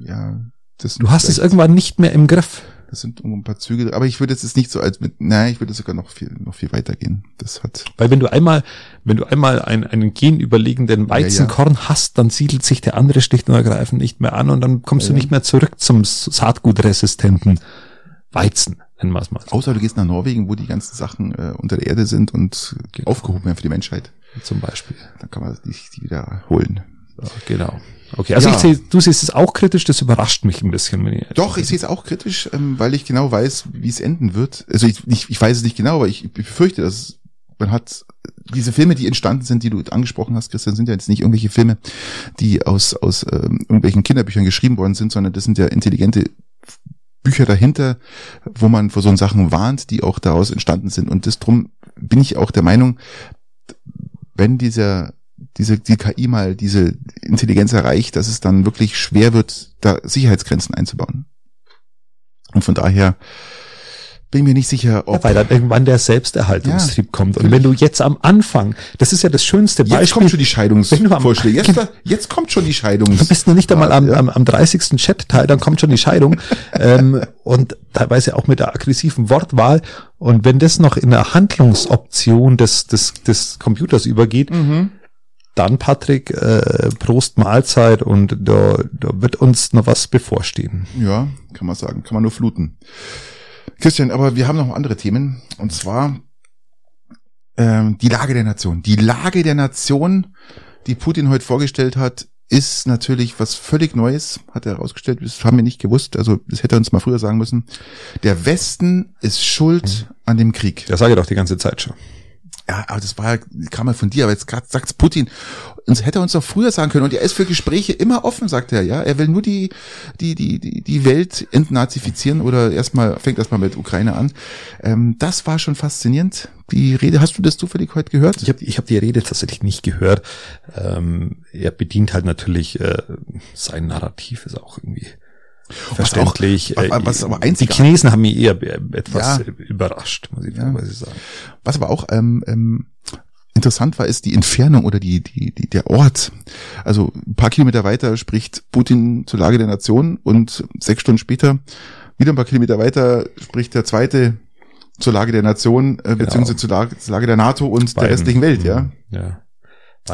Ja, das Du hast es irgendwann nicht mehr im Griff. Das sind ein paar Züge, aber ich würde jetzt nicht so als mit, nein, ich würde sogar noch viel, noch viel weitergehen. Das hat. Weil wenn du einmal, wenn du einmal einen, einen genüberlegenden Weizenkorn ja, ja. hast, dann siedelt sich der andere schlicht und ergreifend nicht mehr an und dann kommst ja, du nicht mehr zurück zum saatgutresistenten Weizen, nennen wir es mal. Außer du gehst nach Norwegen, wo die ganzen Sachen äh, unter der Erde sind und genau. aufgehoben werden für die Menschheit. Zum Beispiel. Dann kann man die, die wieder holen. So, genau. Okay, also ja. ich sehe, du siehst es auch kritisch, das überrascht mich ein bisschen. Wenn ich Doch, ich sehe es auch kritisch, ähm, weil ich genau weiß, wie es enden wird. Also ich, ich, ich weiß es nicht genau, aber ich, ich befürchte, dass man hat diese Filme, die entstanden sind, die du angesprochen hast, Christian, sind ja jetzt nicht irgendwelche Filme, die aus, aus ähm, irgendwelchen Kinderbüchern geschrieben worden sind, sondern das sind ja intelligente Bücher dahinter, wo man vor so Sachen warnt, die auch daraus entstanden sind. Und das drum bin ich auch der Meinung, wenn dieser diese die KI mal diese Intelligenz erreicht, dass es dann wirklich schwer wird, da Sicherheitsgrenzen einzubauen. Und von daher bin mir nicht sicher, ob. Ja, weil dann irgendwann der Selbsterhaltungstrieb ja, kommt. Und wenn du jetzt am Anfang, das ist ja das schönste Beispiel. Jetzt kommt schon die Scheidungsvorschläge. Jetzt, genau. [laughs] jetzt kommt schon die Scheidung. Du bist noch nicht einmal am, am, am 30. Chat-Teil, dann kommt schon die Scheidung. [laughs] ähm, und teilweise auch mit der aggressiven Wortwahl. Und wenn das noch in der Handlungsoption des, des, des Computers übergeht, mhm. dann Patrick, äh, Prost Mahlzeit und da, da wird uns noch was bevorstehen. Ja, kann man sagen. Kann man nur fluten. Christian, aber wir haben noch andere Themen. Und zwar ähm, die Lage der Nation. Die Lage der Nation, die Putin heute vorgestellt hat, ist natürlich was völlig Neues, hat er herausgestellt. Das haben wir nicht gewusst. Also das hätte er uns mal früher sagen müssen. Der Westen ist schuld mhm. an dem Krieg. Das sage ich doch die ganze Zeit schon. Ja, aber das war kam mal von dir, aber jetzt gerade sagt's Putin. Und hätte er uns doch früher sagen können. Und er ist für Gespräche immer offen, sagt er, ja. Er will nur die, die, die, die, die Welt entnazifizieren oder erstmal, fängt erstmal mit Ukraine an. Ähm, das war schon faszinierend. Die Rede, hast du das zufällig heute gehört? Ich habe ich hab die Rede tatsächlich nicht gehört. Ähm, er bedient halt natürlich äh, sein Narrativ, ist auch irgendwie verständlich. Was, auch, was aber die Chinesen haben mich eher etwas ja. überrascht, muss ich ja. sagen. Was aber auch ähm, ähm, interessant war, ist die Entfernung oder die, die, die, der Ort. Also ein paar Kilometer weiter spricht Putin zur Lage der Nation und sechs Stunden später, wieder ein paar Kilometer weiter, spricht der zweite zur Lage der Nation, äh, genau. beziehungsweise zur Lage, zur Lage der NATO und Beiden. der restlichen Welt, ja. Ja.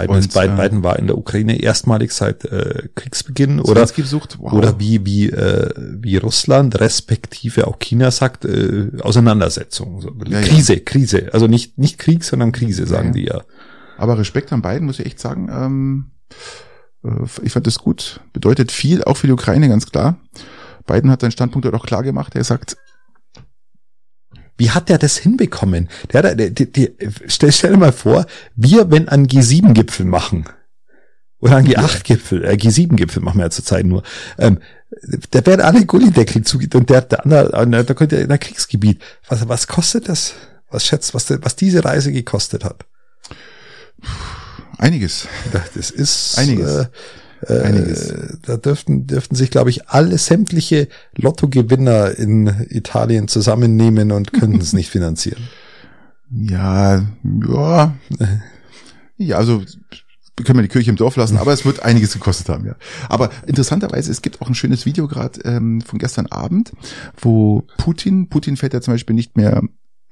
Biden, und, Biden, äh, Biden war in der Ukraine erstmalig seit äh, Kriegsbeginn oder besucht, wow. oder wie wie äh, wie Russland respektive auch China sagt äh, Auseinandersetzung so, ja, Krise ja. Krise also nicht nicht Krieg sondern Krise sagen ja, die ja. Aber Respekt an beiden muss ich echt sagen. Ähm, äh, ich fand das gut. Bedeutet viel auch für die Ukraine ganz klar. Biden hat seinen Standpunkt dort auch klar gemacht. Er sagt wie hat der das hinbekommen? Der, der, der, der, stell, stell dir mal vor, wir, wenn an G7-Gipfel machen, oder an G8-Gipfel, äh, G7-Gipfel machen wir ja zurzeit nur, ähm, da werden alle Gullideckel zugeht und der, der andere, da könnte in der Kriegsgebiet. Was, was kostet das? Was schätzt, was, was diese Reise gekostet hat? Einiges. Das ist einiges. Äh, äh, da dürften, dürften sich, glaube ich, alle sämtliche Lottogewinner in Italien zusammennehmen und könnten es [laughs] nicht finanzieren. Ja, ja. Ja, also können wir die Kirche im Dorf lassen, aber es wird einiges gekostet haben, ja. Aber interessanterweise, es gibt auch ein schönes Video gerade ähm, von gestern Abend, wo Putin, Putin fährt ja zum Beispiel nicht mehr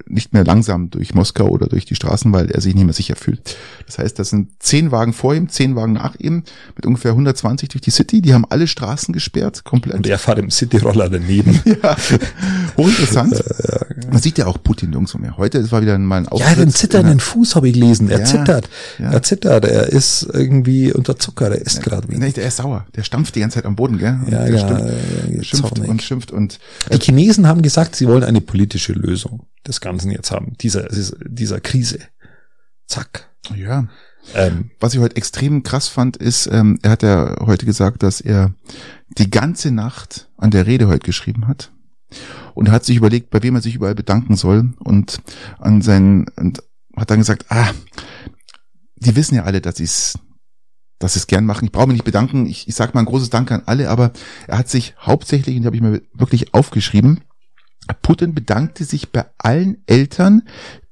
nicht mehr langsam durch Moskau oder durch die Straßen, weil er sich nicht mehr sicher fühlt. Das heißt, das sind zehn Wagen vor ihm, zehn Wagen nach ihm, mit ungefähr 120 durch die City. Die haben alle Straßen gesperrt, komplett. Und er fährt im City-Roller daneben. [laughs] ja, hochinteressant. Man sieht ja auch Putin nirgendwo mehr. Heute ist war wieder mal ein Auftritt. Ja, den zitternden Fuß habe ich gelesen. Er ja, zittert. Ja. Er zittert. Er ist irgendwie unter Zucker. Er ist ja, gerade wenig. Nee, der ist sauer. Der stampft die ganze Zeit am Boden, gell? Und ja, ja, ja, schimpft und schimpft und. Die Chinesen haben gesagt, sie wollen eine politische Lösung des Ganzen jetzt haben, dieser, dieser Krise. Zack. Ja. Ähm, Was ich heute extrem krass fand, ist, ähm, er hat ja heute gesagt, dass er die ganze Nacht an der Rede heute geschrieben hat. Und hat sich überlegt, bei wem er sich überall bedanken soll und an seinen, und hat dann gesagt, ah, die wissen ja alle, dass ich es dass sie es gern machen. Ich brauche mich nicht bedanken. Ich, ich sage mal ein großes Dank an alle, aber er hat sich hauptsächlich, und die habe ich mir wirklich aufgeschrieben, Putin bedankte sich bei allen Eltern,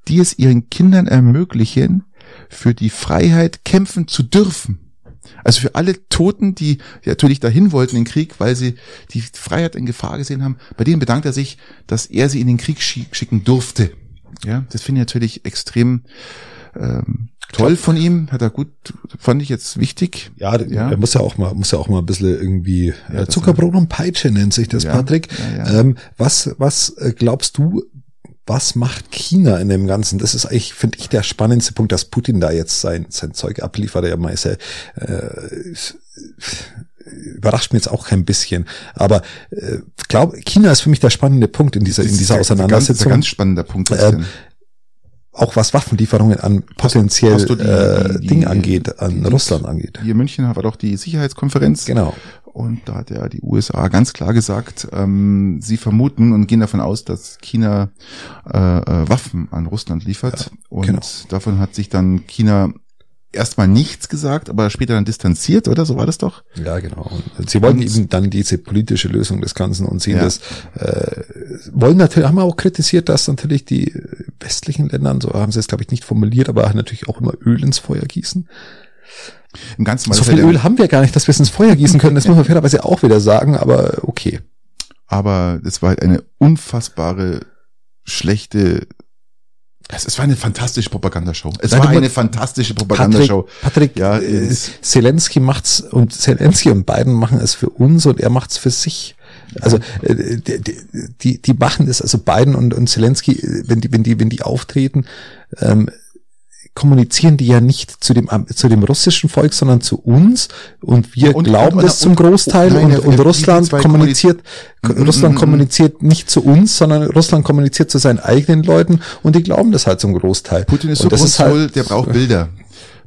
die es ihren Kindern ermöglichen, für die Freiheit kämpfen zu dürfen. Also für alle Toten, die natürlich dahin wollten in den Krieg, weil sie die Freiheit in Gefahr gesehen haben, bei denen bedankt er sich, dass er sie in den Krieg schicken durfte. Ja, das finde ich natürlich extrem ähm, toll von ihm, hat er gut, fand ich jetzt wichtig. Ja, ja. er muss ja auch mal, muss ja auch mal ein bisschen irgendwie ja, Zuckerbrot und Peitsche nennt sich das, ja, Patrick. Ja, ähm, was, was äh, glaubst du, was macht China in dem Ganzen? Das ist eigentlich, finde ich, der spannendste Punkt, dass Putin da jetzt sein, sein Zeug abliefert. Er meist, äh, überrascht mich jetzt auch kein bisschen. Aber äh, glaube, China ist für mich der spannende Punkt in dieser, in dieser Auseinandersetzung. Das ist ein ganz spannender Punkt. Ähm, auch was Waffenlieferungen an potenziell hast, hast die, äh, die, Ding angeht, an Russland angeht. Hier in München war doch die Sicherheitskonferenz. Genau. Und da hat ja die USA ganz klar gesagt, ähm, sie vermuten und gehen davon aus, dass China äh, äh, Waffen an Russland liefert. Ja, und genau. davon hat sich dann China erstmal nichts gesagt, aber später dann distanziert, oder? So war das doch? Ja, genau. Und sie wollten und, eben dann diese politische Lösung des Ganzen und sehen ja. das, äh, wollen natürlich, haben wir auch kritisiert, dass natürlich die westlichen Ländern, so haben sie es glaube ich nicht formuliert, aber natürlich auch immer Öl ins Feuer gießen. Im Ganzen so viel Öl haben wir gar nicht, dass wir es ins Feuer gießen können, das muss man fairerweise auch wieder sagen, aber okay. Aber es war eine unfassbare schlechte es, es war eine fantastische Propagandashow. Es Nein, war eine fantastische Propagandashow. Patrick, Patrick ja, äh, Zelensky macht's und Zelensky und Biden machen es für uns und er macht's für sich. Also äh, die, die, die machen es, also Biden und, und Zelensky, wenn die, wenn die, wenn die auftreten, ähm, kommunizieren die ja nicht zu dem, zu dem russischen Volk, sondern zu uns und wir und, glauben und, das zum Großteil und, und Russland kommuniziert, Russland kommuniziert nicht zu uns, sondern Russland kommuniziert zu seinen eigenen Leuten und die glauben das halt zum Großteil. Putin ist so halt, der braucht Bilder.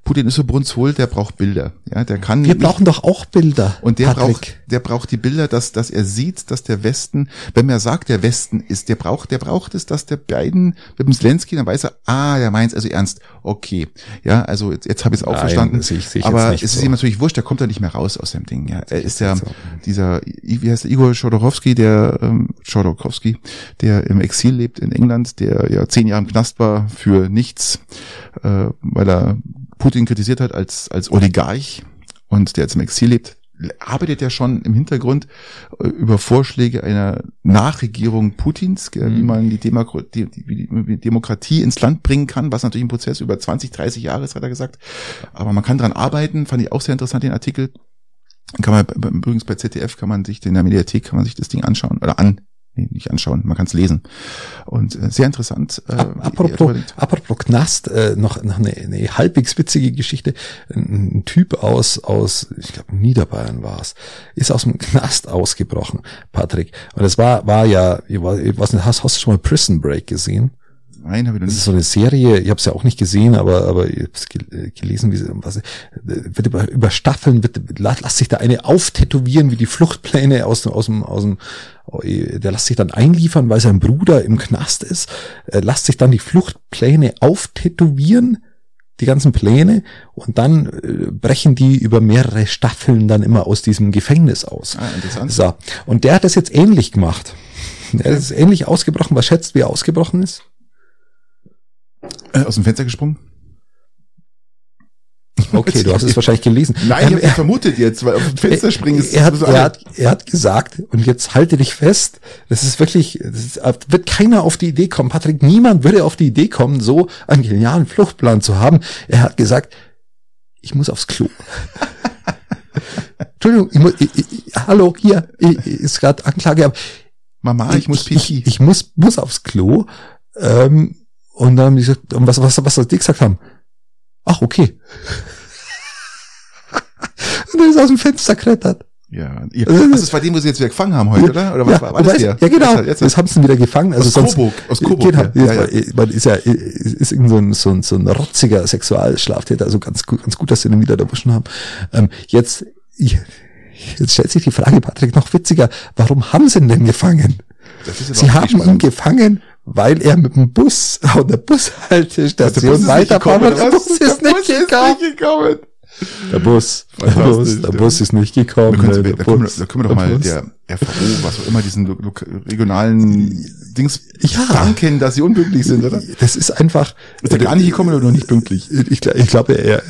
Putin ist so brunswohl, der braucht Bilder. Ja, der kann. Wir nicht, brauchen doch auch Bilder. Und der Patrick. braucht, der braucht die Bilder, dass, dass er sieht, dass der Westen, wenn er sagt, der Westen ist, der braucht, der braucht es, dass der Biden mit dem Zelensky, dann weiß er, ah, der meint's also ernst. Okay. Ja, also jetzt, jetzt habe ich es auch Nein, verstanden. Sehe ich, sehe ich Aber es ist so. ihm natürlich wurscht, der kommt da nicht mehr raus aus dem Ding. Ja, er ist ja so. dieser, wie heißt der, Igor Schodorowski, der, ähm, Schodorowski, der im Exil lebt in England, der ja zehn Jahre im Knast war für nichts, äh, weil er Putin kritisiert hat als, als Oligarch und der jetzt im Exil lebt, arbeitet ja schon im Hintergrund äh, über Vorschläge einer Nachregierung Putins, mhm. wie man die, Demo die, die, Demokratie ins Land bringen kann, was natürlich ein Prozess über 20, 30 Jahre ist, hat er gesagt. Aber man kann dran arbeiten, fand ich auch sehr interessant, den Artikel. Kann man übrigens bei ZDF kann man sich in der Mediathek kann man sich das Ding anschauen oder an nee, nicht anschauen, man kann es lesen. Und äh, sehr interessant. Äh, apropos, apropos Knast, äh, noch, noch eine, eine halbwegs witzige Geschichte. Ein, ein Typ aus, aus ich glaube Niederbayern war es, ist aus dem Knast ausgebrochen, Patrick. Und es war, war ja, ich weiß nicht, hast, hast du schon mal Prison Break gesehen? Nein, habe ich noch. Das ist so eine Serie, ich habe es ja auch nicht gesehen, aber aber ich habe äh, gelesen, wie sie was wird über, über Staffeln wird lass sich da eine auftätowieren, wie die Fluchtpläne aus dem aus dem aus dem oh, der lässt sich dann einliefern, weil sein Bruder im Knast ist, äh, lässt sich dann die Fluchtpläne auftätowieren die ganzen Pläne und dann äh, brechen die über mehrere Staffeln dann immer aus diesem Gefängnis aus. Ah, interessant. So. Und der hat das jetzt ähnlich gemacht. Er ist ähnlich ausgebrochen. Was schätzt, wie er ausgebrochen ist? Äh, aus dem Fenster gesprungen? [laughs] Okay, du hast es [laughs] wahrscheinlich gelesen. Nein, ich ähm, habe vermutet jetzt, weil auf dem Fenster springen ist. Er hat, er, hat, er hat gesagt, und jetzt halte dich fest, das ist wirklich, das ist, wird keiner auf die Idee kommen, Patrick, niemand würde auf die Idee kommen, so einen genialen Fluchtplan zu haben. Er hat gesagt, ich muss aufs Klo. [laughs] Entschuldigung, ich muss, ich, ich, hallo, hier, ist gerade Anklage, aber Mama, ich, muss pipi. Ich, muss, muss aufs Klo. Ähm, und dann haben die gesagt, und was, was, was, was die gesagt haben? Ach, okay. [laughs] und dann ist aus dem Fenster klettert. Ja, ihr, also, das war den, wo sie jetzt wieder gefangen haben heute, oder? Oder was ja, war, das weißt, der? Ja, genau. Jetzt, jetzt, jetzt haben sie ihn wieder gefangen. Also aus sonst, Coburg, aus Coburg. Genau, ja, ja. Man ist ja, ist irgend so ein, so ein, so ein rotziger Sexualschlaftäter, also ganz gut, ganz gut, dass sie ihn wieder erwischen haben. Ähm, jetzt, jetzt stellt sich die Frage, Patrick, noch witziger, warum haben sie ihn denn gefangen? sie haben ihn gefangen, weil er mit dem Bus auf [laughs] der Bushaltestation weiterfahren wollte. Der Bus ist nicht gekommen. Der Bus, der Bus, der Bus ist nicht gekommen. Da, da, können, da können wir doch mal der RVO, was auch immer, diesen regionalen Dings ja. danken, dass sie unpünktlich sind, oder? Das ist einfach. Ist er gar nicht gekommen oder noch nicht pünktlich? Ich, ich glaube, er,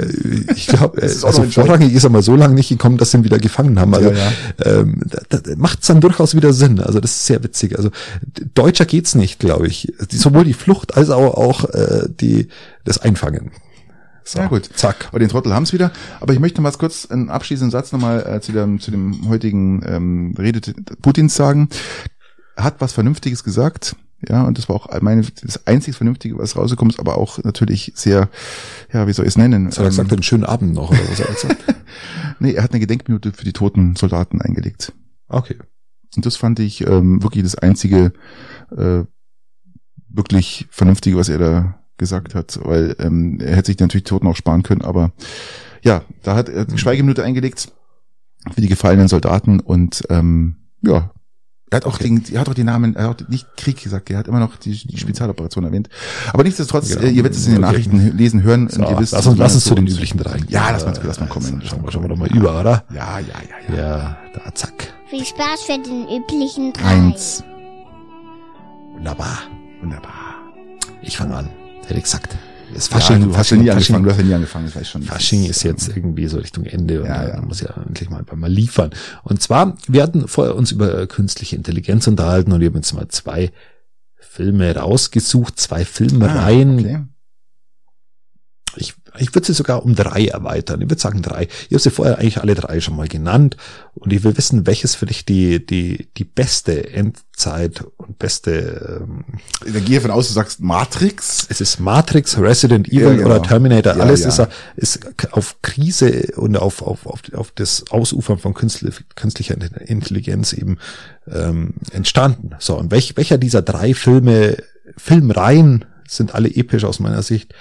ich glaube, [laughs] also vorrangig ist er mal so lange nicht gekommen, dass sie ihn wieder gefangen haben. Also, ja, ja. Ähm, da, da macht es dann durchaus wieder Sinn. Also, das ist sehr witzig. Also, deutscher geht's nicht, glaube ich. Sowohl die Flucht als auch, auch äh, die, das Einfangen. So, ja gut, zack. Aber den Trottel haben's wieder. Aber ich möchte noch mal kurz einen abschließenden Satz nochmal äh, zu, dem, zu dem heutigen ähm, Rede Putins sagen. Er hat was Vernünftiges gesagt. Ja, und das war auch meine, das einzig Vernünftige, was rausgekommen ist, aber auch natürlich sehr, ja, wie soll ich es nennen? Was hat er gesagt, ähm, einen schönen Abend noch, oder was hat er gesagt? [laughs] nee, er hat eine Gedenkminute für die toten Soldaten eingelegt. Okay. Und das fand ich ähm, wirklich das einzige, äh, wirklich Vernünftige, was er da gesagt hat, weil ähm, er hätte sich natürlich Toten auch sparen können, aber ja, da hat er die Schweigeminute eingelegt für die gefallenen Soldaten und ähm, ja, er hat auch okay. den, er hat auch den Namen, er hat nicht Krieg gesagt, er hat immer noch die, die Spezialoperation erwähnt. Aber nichtsdestotrotz, genau. ihr werdet es in den Nachrichten lesen, hören so, und ihr wisst. Lass uns, lass uns zu den üblichen drei. Ja, lass mal, lass mal kommen. Schauen wir, schauen wir doch mal über, oder? Ja, ja, ja, ja. Ja, da, zack. Viel Spaß für den üblichen drei. Eins. Wunderbar. Wunderbar. Ich fange an. Hätte gesagt. Das Fasching, ja, du hast ja nie angefangen, du hast ja nie angefangen, das weiß schon. Fasching ist jetzt irgendwie so Richtung Ende und ja, ja. man muss ja endlich mal, mal liefern. Und zwar, wir hatten vorher uns über künstliche Intelligenz unterhalten und wir haben jetzt mal zwei Filme rausgesucht, zwei Filmreihen. Ah, okay. Ich ich würde sie sogar um drei erweitern. Ich würde sagen drei. Ich habe sie vorher eigentlich alle drei schon mal genannt. Und ich will wissen, welches für dich die, die, die beste Endzeit und beste... Ähm, ich gehe davon aus, du sagst Matrix. Es ist Matrix, Resident Evil ja, genau. oder Terminator. Ja, Alles ja. Ist, ist auf Krise und auf, auf, auf, auf das Ausufern von künstlicher Intelligenz eben ähm, entstanden. So, und welch, welcher dieser drei Filme, Filmreihen sind alle episch aus meiner Sicht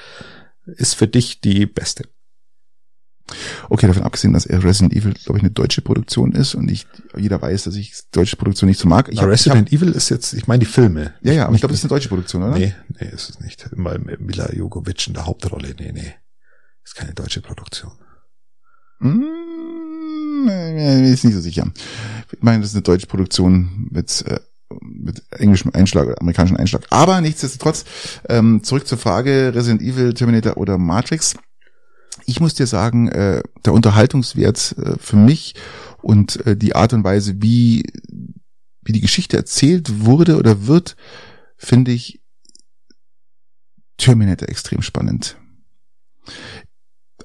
ist für dich die beste? Okay, davon abgesehen, dass Resident Evil, glaube ich, eine deutsche Produktion ist und ich, jeder weiß, dass ich deutsche Produktion nicht so mag. Ich hab, Resident ich hab, Evil ist jetzt, ich meine die Filme. Ja, ja, aber ich glaube, das ist eine deutsche Produktion, oder? Nee, nee, ist es nicht. Immer Mila Jogovic in der Hauptrolle. Nee, nee. Ist keine deutsche Produktion. Hm, ist nicht so sicher. Ich meine, das ist eine deutsche Produktion mit äh, mit englischem Einschlag, amerikanischem Einschlag. Aber nichtsdestotrotz, ähm, zurück zur Frage Resident Evil, Terminator oder Matrix. ich muss dir sagen, äh, der Unterhaltungswert äh, für mich und äh, die Art und Weise, wie, wie die Geschichte erzählt wurde oder wird, finde ich Terminator extrem spannend.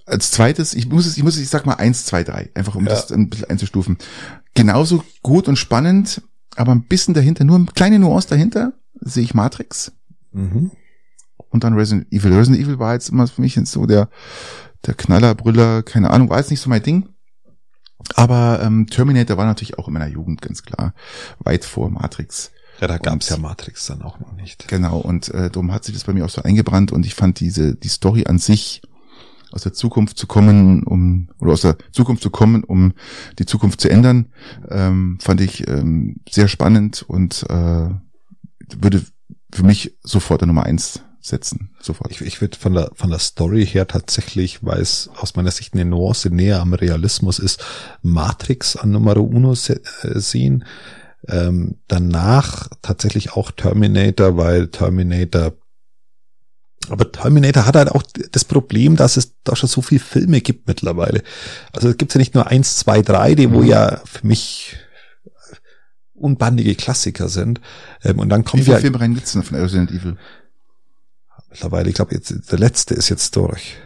Als zweites, ich muss es, ich muss es, ich sag mal eins, zwei, drei, einfach um ja. das ein bisschen einzustufen. Genauso gut und spannend, aber ein bisschen dahinter, nur eine kleine Nuance dahinter, sehe ich Matrix. Mhm. Und dann Resident Evil. Resident Evil war jetzt immer für mich so der, der Knallerbrüller, keine Ahnung, war jetzt nicht so mein Ding. Aber ähm, Terminator war natürlich auch in meiner Jugend ganz klar weit vor Matrix. Ja, da gab's ja Matrix dann auch noch nicht. Genau, und äh, darum hat sich das bei mir auch so eingebrannt und ich fand diese, die Story an sich, aus der Zukunft zu kommen, um, oder aus der Zukunft zu kommen, um die Zukunft zu ändern, ähm, fand ich ähm, sehr spannend und äh, würde für mich sofort der Nummer eins setzen. Sofort. Ich, ich würde von der, von der Story her tatsächlich, weil es aus meiner Sicht eine Nuance näher am Realismus ist, Matrix an Nummer uno se äh, sehen. Ähm, danach tatsächlich auch Terminator, weil Terminator aber Terminator hat halt auch das Problem, dass es da schon so viele Filme gibt mittlerweile. Also es gibt ja nicht nur eins, zwei, drei, die wo mhm. ja für mich unbandige Klassiker sind. Ähm, und dann kommt Wie viele ja, Filme rein gibt's denn von Resident Evil? Mittlerweile, ich glaube, jetzt der letzte ist jetzt durch.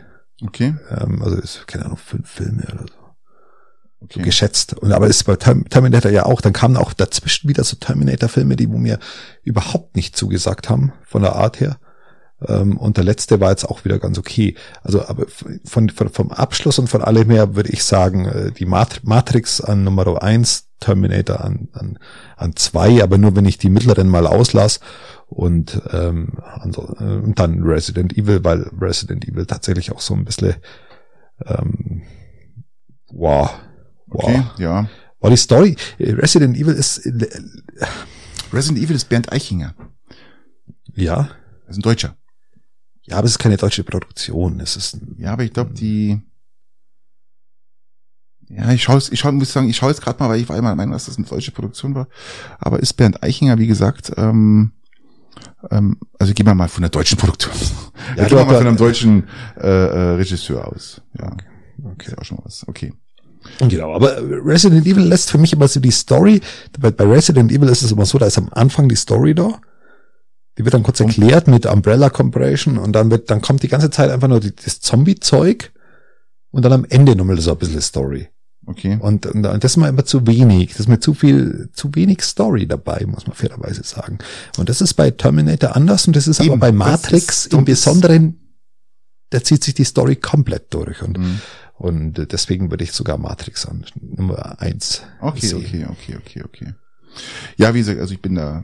Okay. Ähm, also ist, keine Ahnung, fünf Filme oder so. Okay. So geschätzt. Und aber ist bei Terminator ja auch, dann kamen auch dazwischen wieder so Terminator-Filme, die wo mir überhaupt nicht zugesagt haben, von der Art her. Ähm, und der letzte war jetzt auch wieder ganz okay. Also, aber von, von vom Abschluss und von allem her würde ich sagen, äh, die Matrix an Nummer eins, Terminator an, an, an zwei, aber nur wenn ich die mittleren mal auslasse und ähm, also, äh, dann Resident Evil, weil Resident Evil tatsächlich auch so ein bisschen ähm, wow, wow. Okay, ja. War die Story, Resident Evil ist äh, Resident Evil ist Bernd Eichinger. Ja. Das ist ein Deutscher. Ja, aber es ist keine deutsche Produktion. Es ist ja, aber ich glaube, die ja, ich schaue, ich schaue, muss sagen, ich schaue jetzt gerade mal, weil ich war immer der Meinung, dass das eine deutsche Produktion war. Aber ist Bernd Eichinger, wie gesagt, ähm, ähm, also gehen wir mal von der deutschen Produktion. Ja, [laughs] gehen wir mal von einem deutschen äh, äh, Regisseur aus. Ja, okay. okay. Ist auch schon was. Okay. Genau, aber Resident Evil lässt für mich immer so die Story, bei, bei Resident Evil ist es immer so, da ist am Anfang die Story da, die wird dann kurz erklärt mit Umbrella Compression und dann wird, dann kommt die ganze Zeit einfach nur die, das Zombie-Zeug und dann am Ende nochmal so ein bisschen Story. Okay. Und, und, und das ist mir immer zu wenig. Das ist mir zu viel, zu wenig Story dabei, muss man fairerweise sagen. Und das ist bei Terminator anders und das ist Eben, aber bei Matrix im Besonderen, da zieht sich die Story komplett durch und, mhm. und deswegen würde ich sogar Matrix an Nummer eins. Okay, sehen. okay, okay, okay, okay. Ja, wie gesagt, also ich bin da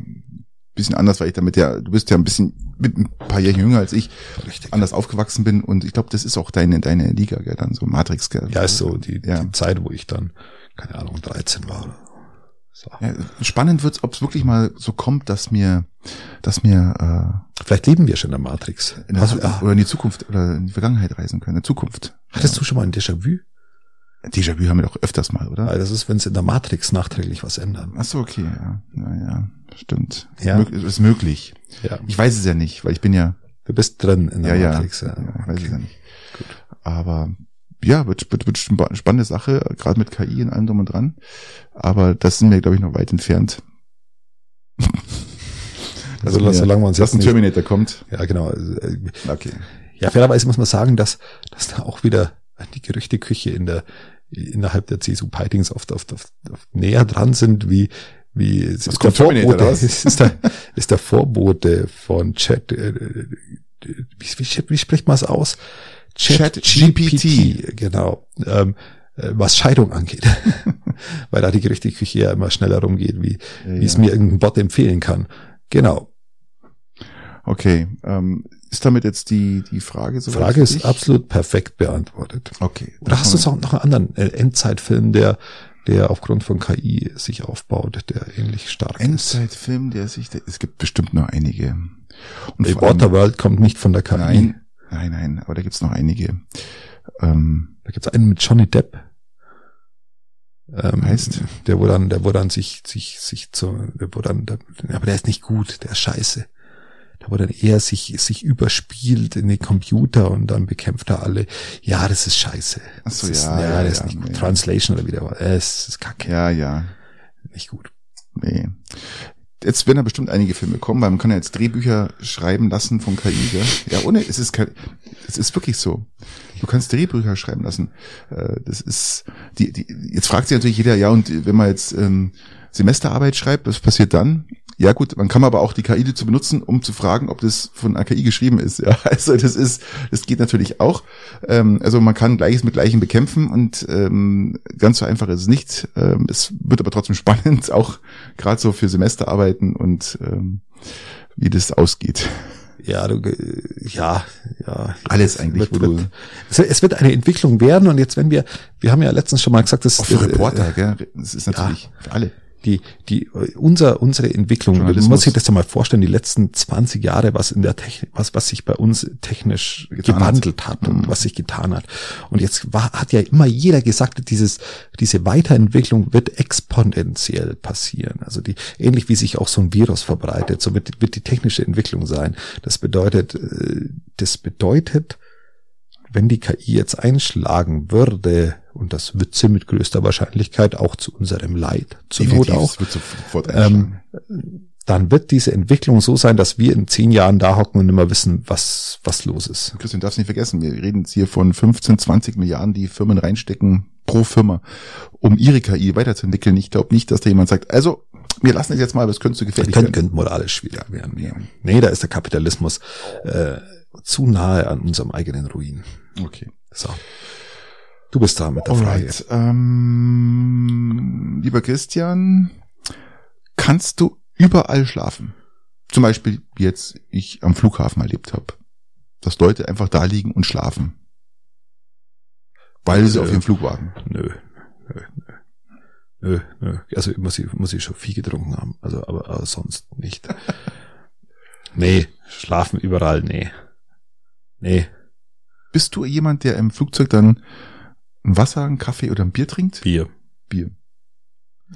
bisschen anders, weil ich damit ja, du bist ja ein bisschen mit ein paar Jahre jünger als ich, Richtig. anders aufgewachsen bin und ich glaube, das ist auch deine deine Liga, gell, dann so Matrix, gell. Ja, ist so die, ja. die Zeit, wo ich dann keine Ahnung 13 war. So. Ja, spannend wird's, ob es wirklich mal so kommt, dass mir, dass mir äh, vielleicht leben wir schon in der Matrix, in der, oder in die Zukunft oder in die Vergangenheit reisen können, in der Zukunft. Hattest ja. du schon mal ein Déjà-vu? Déjà-vu haben wir doch öfters mal, oder? Weil das ist, wenn es in der Matrix nachträglich was ändern. Ach so, okay, ja. Ja, ja, stimmt. Ja. Ist, ist möglich. Ja. Ich weiß es ja nicht, weil ich bin ja. Du bist drin in der ja, Matrix, ja. ja. ja weiß ich ja nicht. Gut. Aber ja, wird, wird, wird eine spannende Sache, gerade mit KI und allem drum und dran. Aber das sind wir, glaube ich, noch weit entfernt. [laughs] also, also solange man jetzt ein Terminator kommt. Ja, genau. Okay. Ja, fairerweise muss man sagen, dass, dass da auch wieder die Gerüchteküche in der innerhalb der CSU-Peitings oft, oft, oft, oft näher dran sind, wie wie es ist der Vorbote, ist, [laughs] ist, der, ist der Vorbote von Chat, äh, wie, wie, wie spricht man es aus? Chat, Chat GPT, genau, ähm, äh, was Scheidung angeht, [laughs] weil da die Gerüchteküche ja immer schneller rumgeht, wie, ja, wie es mir irgendein Bot empfehlen kann. Genau. Okay, ähm, ist damit jetzt die, die Frage so? Frage ist absolut perfekt beantwortet. Okay. Oder hast du noch einen anderen äh, Endzeitfilm, der, der aufgrund von KI sich aufbaut, der ähnlich stark Endzeitfilm, ist? Endzeitfilm, der sich, der, es gibt bestimmt noch einige. Und The Waterworld kommt nicht von der KI. Nein, nein, nein, aber da gibt's noch einige. Ähm, da gibt's einen mit Johnny Depp. Ähm, heißt, der wo dann, der wo dann sich, sich, sich zu, der wo dann, der, aber der ist nicht gut, der ist scheiße. Da wo dann er sich, sich überspielt in den Computer und dann bekämpft er alle. Ja, das ist scheiße. Ach so, das ja, Ist, ja, ja, das ist ja, nicht gut. nee. Translation oder wieder was. Es ist kacke. Ja, ja. Nicht gut. Nee. Jetzt werden da bestimmt einige Filme kommen, weil man kann ja jetzt Drehbücher schreiben lassen von KI, gell? Ja, ohne, es ist kein, es ist wirklich so. Du kannst Drehbücher schreiben lassen. Äh, Das ist, die, die, jetzt fragt sich natürlich jeder, ja, und wenn man jetzt ähm, Semesterarbeit schreibt, was passiert dann? Ja gut, man kann aber auch die KI dazu benutzen, um zu fragen, ob das von einer KI geschrieben ist. Ja, [laughs] also das ist, das geht natürlich auch. Ähm, also man kann Gleiches mit Gleichem bekämpfen und ähm, ganz so einfach ist es nicht. Ähm, es wird aber trotzdem [laughs] spannend, auch gerade so für Semesterarbeiten und ähm, wie das ausgeht. Ja, du, äh, ja, ja. Alles Es eigentlich, Wird, wird, es, wird- eine Entwicklung werden und jetzt, wenn wir, wir haben ja letztens schon mal gesagt, dass Auch für äh, Reporter, gell? Das ist natürlich für alle. Die, die, unser, unsere Entwicklung, man muss sich das ja mal vorstellen, die letzten 20 Jahre, was in der Technik, was, was sich bei uns technisch Getan hat. gewandelt hat, und was sich getan hat. Und jetzt war, hat ja immer jeder gesagt, dieses, diese Weiterentwicklung wird exponentiell passieren. Also die, ähnlich wie sich auch so ein Virus verbreitet, so wird, wird die technische Entwicklung sein. Das bedeutet, äh, das bedeutet, wenn die KI jetzt einschlagen würde, und das wird sie mit größter Wahrscheinlichkeit auch zu unserem Leid, zur Not auch, es wird sofort ähm, dann wird diese Entwicklung so sein, dass wir in zehn Jahren da hocken und immer wissen, was, was los ist. Christian, darfst nicht vergessen, wir reden jetzt hier von 15, 20 Milliarden, die Firmen reinstecken pro Firma, um ihre KI weiterzuentwickeln. Ich glaube nicht, dass da jemand sagt, also wir lassen es jetzt mal, aber es könnte zu gefährlich Könnte, werden. könnte moralisch schwierig werden. Nee. nee, da ist der Kapitalismus äh, zu nahe an unserem eigenen Ruin. Okay. So. Du bist da mit der Frage. Alright. Ähm, lieber Christian, kannst du überall schlafen? Zum Beispiel, wie jetzt ich am Flughafen erlebt habe. Dass Leute einfach da liegen und schlafen. Weil sie Nö. auf ihrem Flug warten. Nö, nö, nö. Nö, nö. Also muss ich, muss ich schon viel getrunken haben. Also, aber, aber sonst nicht. [laughs] nee, schlafen überall, nee. Nee, Bist du jemand, der im Flugzeug dann ein Wasser, einen Kaffee oder ein Bier trinkt? Bier. Bier.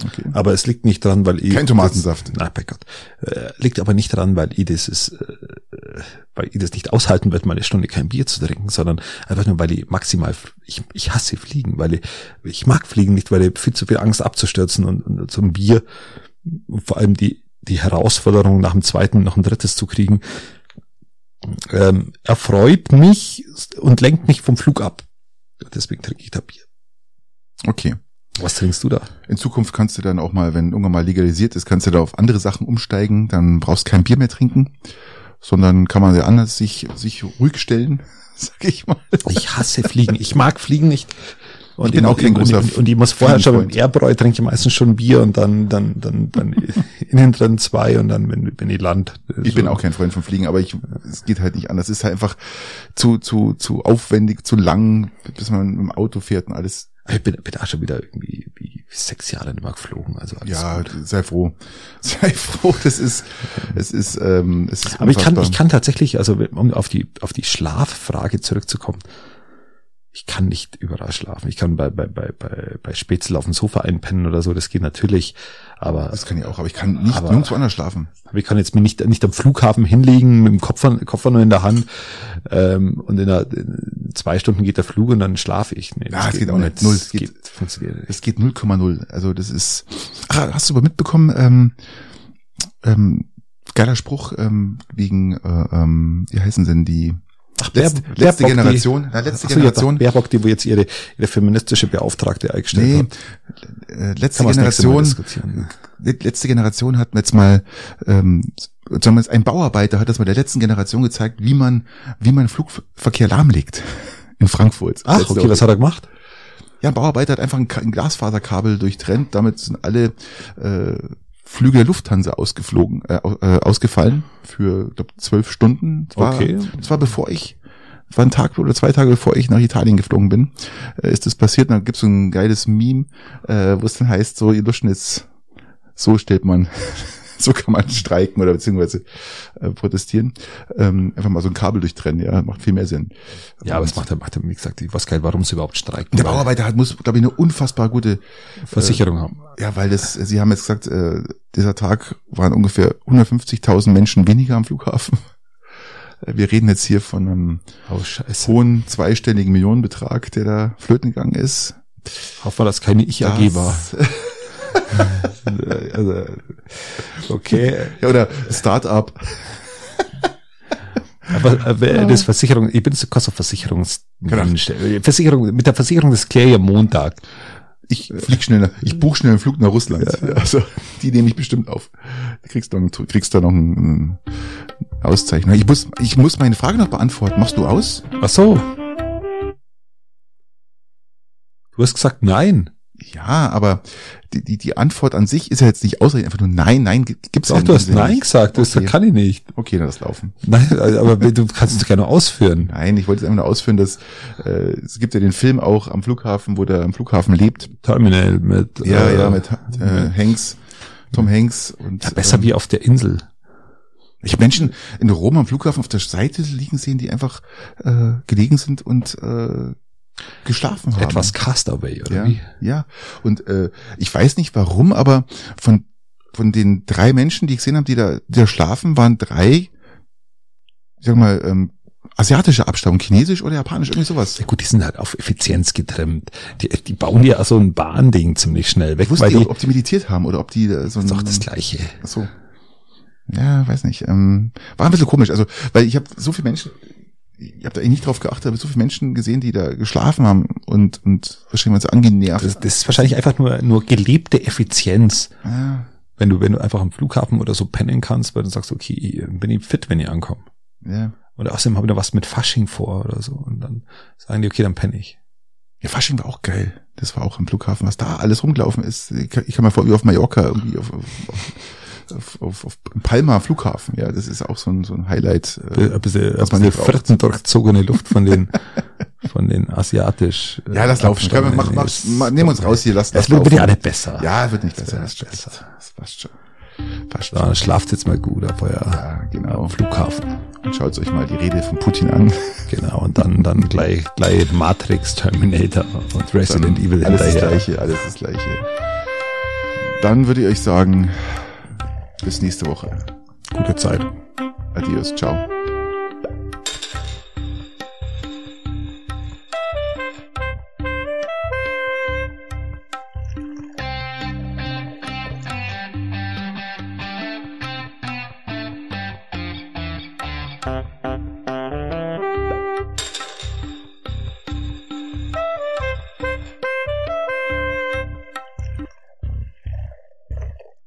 Okay. Aber es liegt nicht dran, weil ich. Kein Tomatensaft. Das, nein, bei Gott. Äh, liegt aber nicht dran, weil ich das ist, äh, weil ich das nicht aushalten wird, mal eine Stunde kein Bier zu trinken, sondern einfach nur, weil ich maximal, ich, ich hasse Fliegen, weil ich, ich mag Fliegen nicht, weil ich viel zu viel Angst abzustürzen und, und ein Bier, und vor allem die, die Herausforderung nach dem zweiten, noch ein drittes zu kriegen, ähm, erfreut mich und lenkt mich vom Flug ab. Deswegen trinke ich da Bier. Okay. Was trinkst du da? In Zukunft kannst du dann auch mal, wenn irgendwann mal legalisiert ist, kannst du da auf andere Sachen umsteigen. Dann brauchst kein Bier mehr trinken, sondern kann man ja anders sich, sich ruhig stellen, [laughs] sag ich mal. Ich hasse Fliegen. Ich mag Fliegen nicht. Und Ich bin auch kein großer und, und ich muss vorher schon beim. Airbräu trinke ich meistens schon Bier und dann, dann, dann, dann [laughs] innen drin zwei und dann, wenn, wenn ich land. Ich bin auch kein Freund von Fliegen, aber ich, es geht halt nicht anders. Es ist halt einfach zu, zu, zu aufwendig, zu lang, bis man im Auto fährt und alles. Ich bin, bin auch schon wieder irgendwie wie sechs Jahre nicht mehr geflogen. Also alles Ja, gut. sei froh. [laughs] Sei froh, das ist, es ist, ähm, es ist Aber ich kann, ich kann tatsächlich, also um auf die, auf die Schlaffrage zurückzukommen, ich kann nicht überall schlafen. Ich kann bei, bei, bei, bei, bei Spätzle auf dem Sofa einpennen oder so, das geht natürlich. Aber Das kann ich auch, aber ich kann nicht Aber- nirgendwo anders schlafen. Aber ich kann jetzt mir nicht, nicht am Flughafen hinlegen mit dem Koffer, Koffer nur in der Hand ähm, und in, der, in zwei Stunden geht der Flug und dann schlafe ich. Nee, Ja, das geht auch nicht. Null. Es geht, geht- funktioniert nicht. Es geht 0,0. Also das ist. Ach, hast du aber mitbekommen, ähm, ähm, geiler Spruch ähm, wegen, äh, ähm, wie heißen denn die Ach, letzte, Baer- letzte Baerbock, Generation? Die, na, letzte so, Generation. Ja, Baerbock, die wo jetzt ihre, ihre feministische Beauftragte eingestellt nee, hat. äh, letzte Generation. Letzte Generation hat mir jetzt mal, ähm, sagen wir jetzt, ein Bauarbeiter hat das mal der letzten Generation gezeigt, wie man, wie man Flugverkehr lahmlegt [laughs] in Frankfurt. Ach, Letzte okay, was hat er gemacht? Ja, ein Bauarbeiter hat einfach ein Glasfaserkabel durchtrennt. Damit sind alle äh, Flüge der Lufthansa ausgeflogen, äh, äh, ausgefallen für glaub, zwölf Stunden. Das war, Okay. Das war bevor ich, das war ein Tag oder zwei Tage bevor ich nach Italien geflogen bin, äh, ist das passiert. Und dann gibt's so ein geiles Meme, äh, wo es dann heißt, so, ihr ist, so stellt man, so kann man streiken oder beziehungsweise äh, protestieren. Ähm, einfach mal so ein Kabel durchtrennen, ja, macht viel mehr Sinn. Ja, aber es macht er, macht er, wie gesagt, ich weiß gar nicht, warum sie überhaupt streiken. der Bauarbeiter hat, muss, glaube ich, eine unfassbar gute Versicherung haben. Ja, weil das, Sie haben jetzt gesagt, äh, dieser Tag waren ungefähr 150.000 Menschen weniger am Flughafen. Wir reden jetzt hier von einem Oh, hohen zweistelligen Millionenbetrag, der da flöten gegangen ist. Hoffen wir, dass keine Ich-AG war. [laughs] [laughs] also, okay. Ja, oder Start-up. Aber äh, das Versicherung, ich bin so kurz auf Versicherungsmensch. Versicherung, mit der Versicherung, das kläre ich am Montag. Ich flieg schnell, nach- ich buche schnell einen Flug nach Russland. Ja, also, die nehme ich bestimmt auf. Du kriegst, noch, du kriegst da noch einen, einen Auszeichnung. Ich muss, ich muss meine Frage noch beantworten. Machst du aus? Ach so. Du hast gesagt nein. Ja, aber die, die, die Antwort an sich ist ja jetzt nicht ausreichend. Einfach nur nein, nein, gi- gibt's Doch, ja du hast nicht. nein gesagt. Das Okay. kann ich nicht. Okay, dann das laufen. Nein, aber du kannst es gerne ausführen. Nein, ich wollte jetzt einfach nur ausführen, dass äh, es gibt ja den Film auch am Flughafen, wo der am Flughafen lebt. Terminal mit, Ja, äh, ja, mit äh, Hanks, Tom Hanks und ja, besser ähm, wie auf der Insel. Ich Menschen in Rom am Flughafen auf der Seite liegen sehen, die einfach äh, gelegen sind und äh, geschlafen haben. Etwas Castaway, oder ja, wie? ja. Und äh, ich weiß nicht warum, aber von von den drei Menschen, die ich gesehen habe, die da, die da schlafen, waren drei, ich sag mal, ähm, asiatische Abstammung, chinesisch oder japanisch, irgendwie sowas. Ja gut, die sind halt auf Effizienz getrimmt. Die, die bauen ja so ein Bahnding ziemlich schnell weg, Ich wusste weil die, ob die meditiert haben oder ob die so das ist ein, doch das Gleiche. Ach so. Ja, weiß nicht. Ähm, war ein bisschen komisch. Also, weil ich habe so viele Menschen, ich habe da eigentlich nicht drauf geachtet, aber so viele Menschen gesehen, die da geschlafen haben und und wahrscheinlich waren sie angenervt. Das, das ist wahrscheinlich einfach nur, nur gelebte Effizienz. ja, Wenn du, wenn du einfach am Flughafen oder so pennen kannst, weil du sagst, okay, bin ich fit, wenn ich ankomme. ja. Oder außerdem habe ich da was mit Fasching vor oder so. Und dann sagen die, okay, dann penne ich. Ja, Fasching war auch geil. Das war auch am Flughafen, was da alles rumgelaufen ist. Ich kann, ich kann mir vor, wie auf Mallorca irgendwie auf, auf, auf, auf, auf Palma Flughafen. Ja, das ist auch so ein, so ein Highlight. äh, Ein bisschen, was man nicht durchzogene Luft von den, [laughs] von den asiatisch. äh, Ja, lass laufen. Wir, mach, mach, mach, nehmen wir uns raus hier, lass, Das lass wird wird ja alle besser. Ja, wird nicht Das besser. Das, besser. passt. das passt schon. Passt schon. Da schlaft jetzt mal gut auf euer Ja, genau. Flughafen. Und schaut euch mal die Rede von Putin an. Genau. Und dann, dann gleich, gleich Matrix, Terminator und Resident Dann Evil alles das hinterher. Gleiche, alles das Gleiche. Dann würde ich euch sagen, bis nächste Woche. Gute Zeit. Adios, ciao.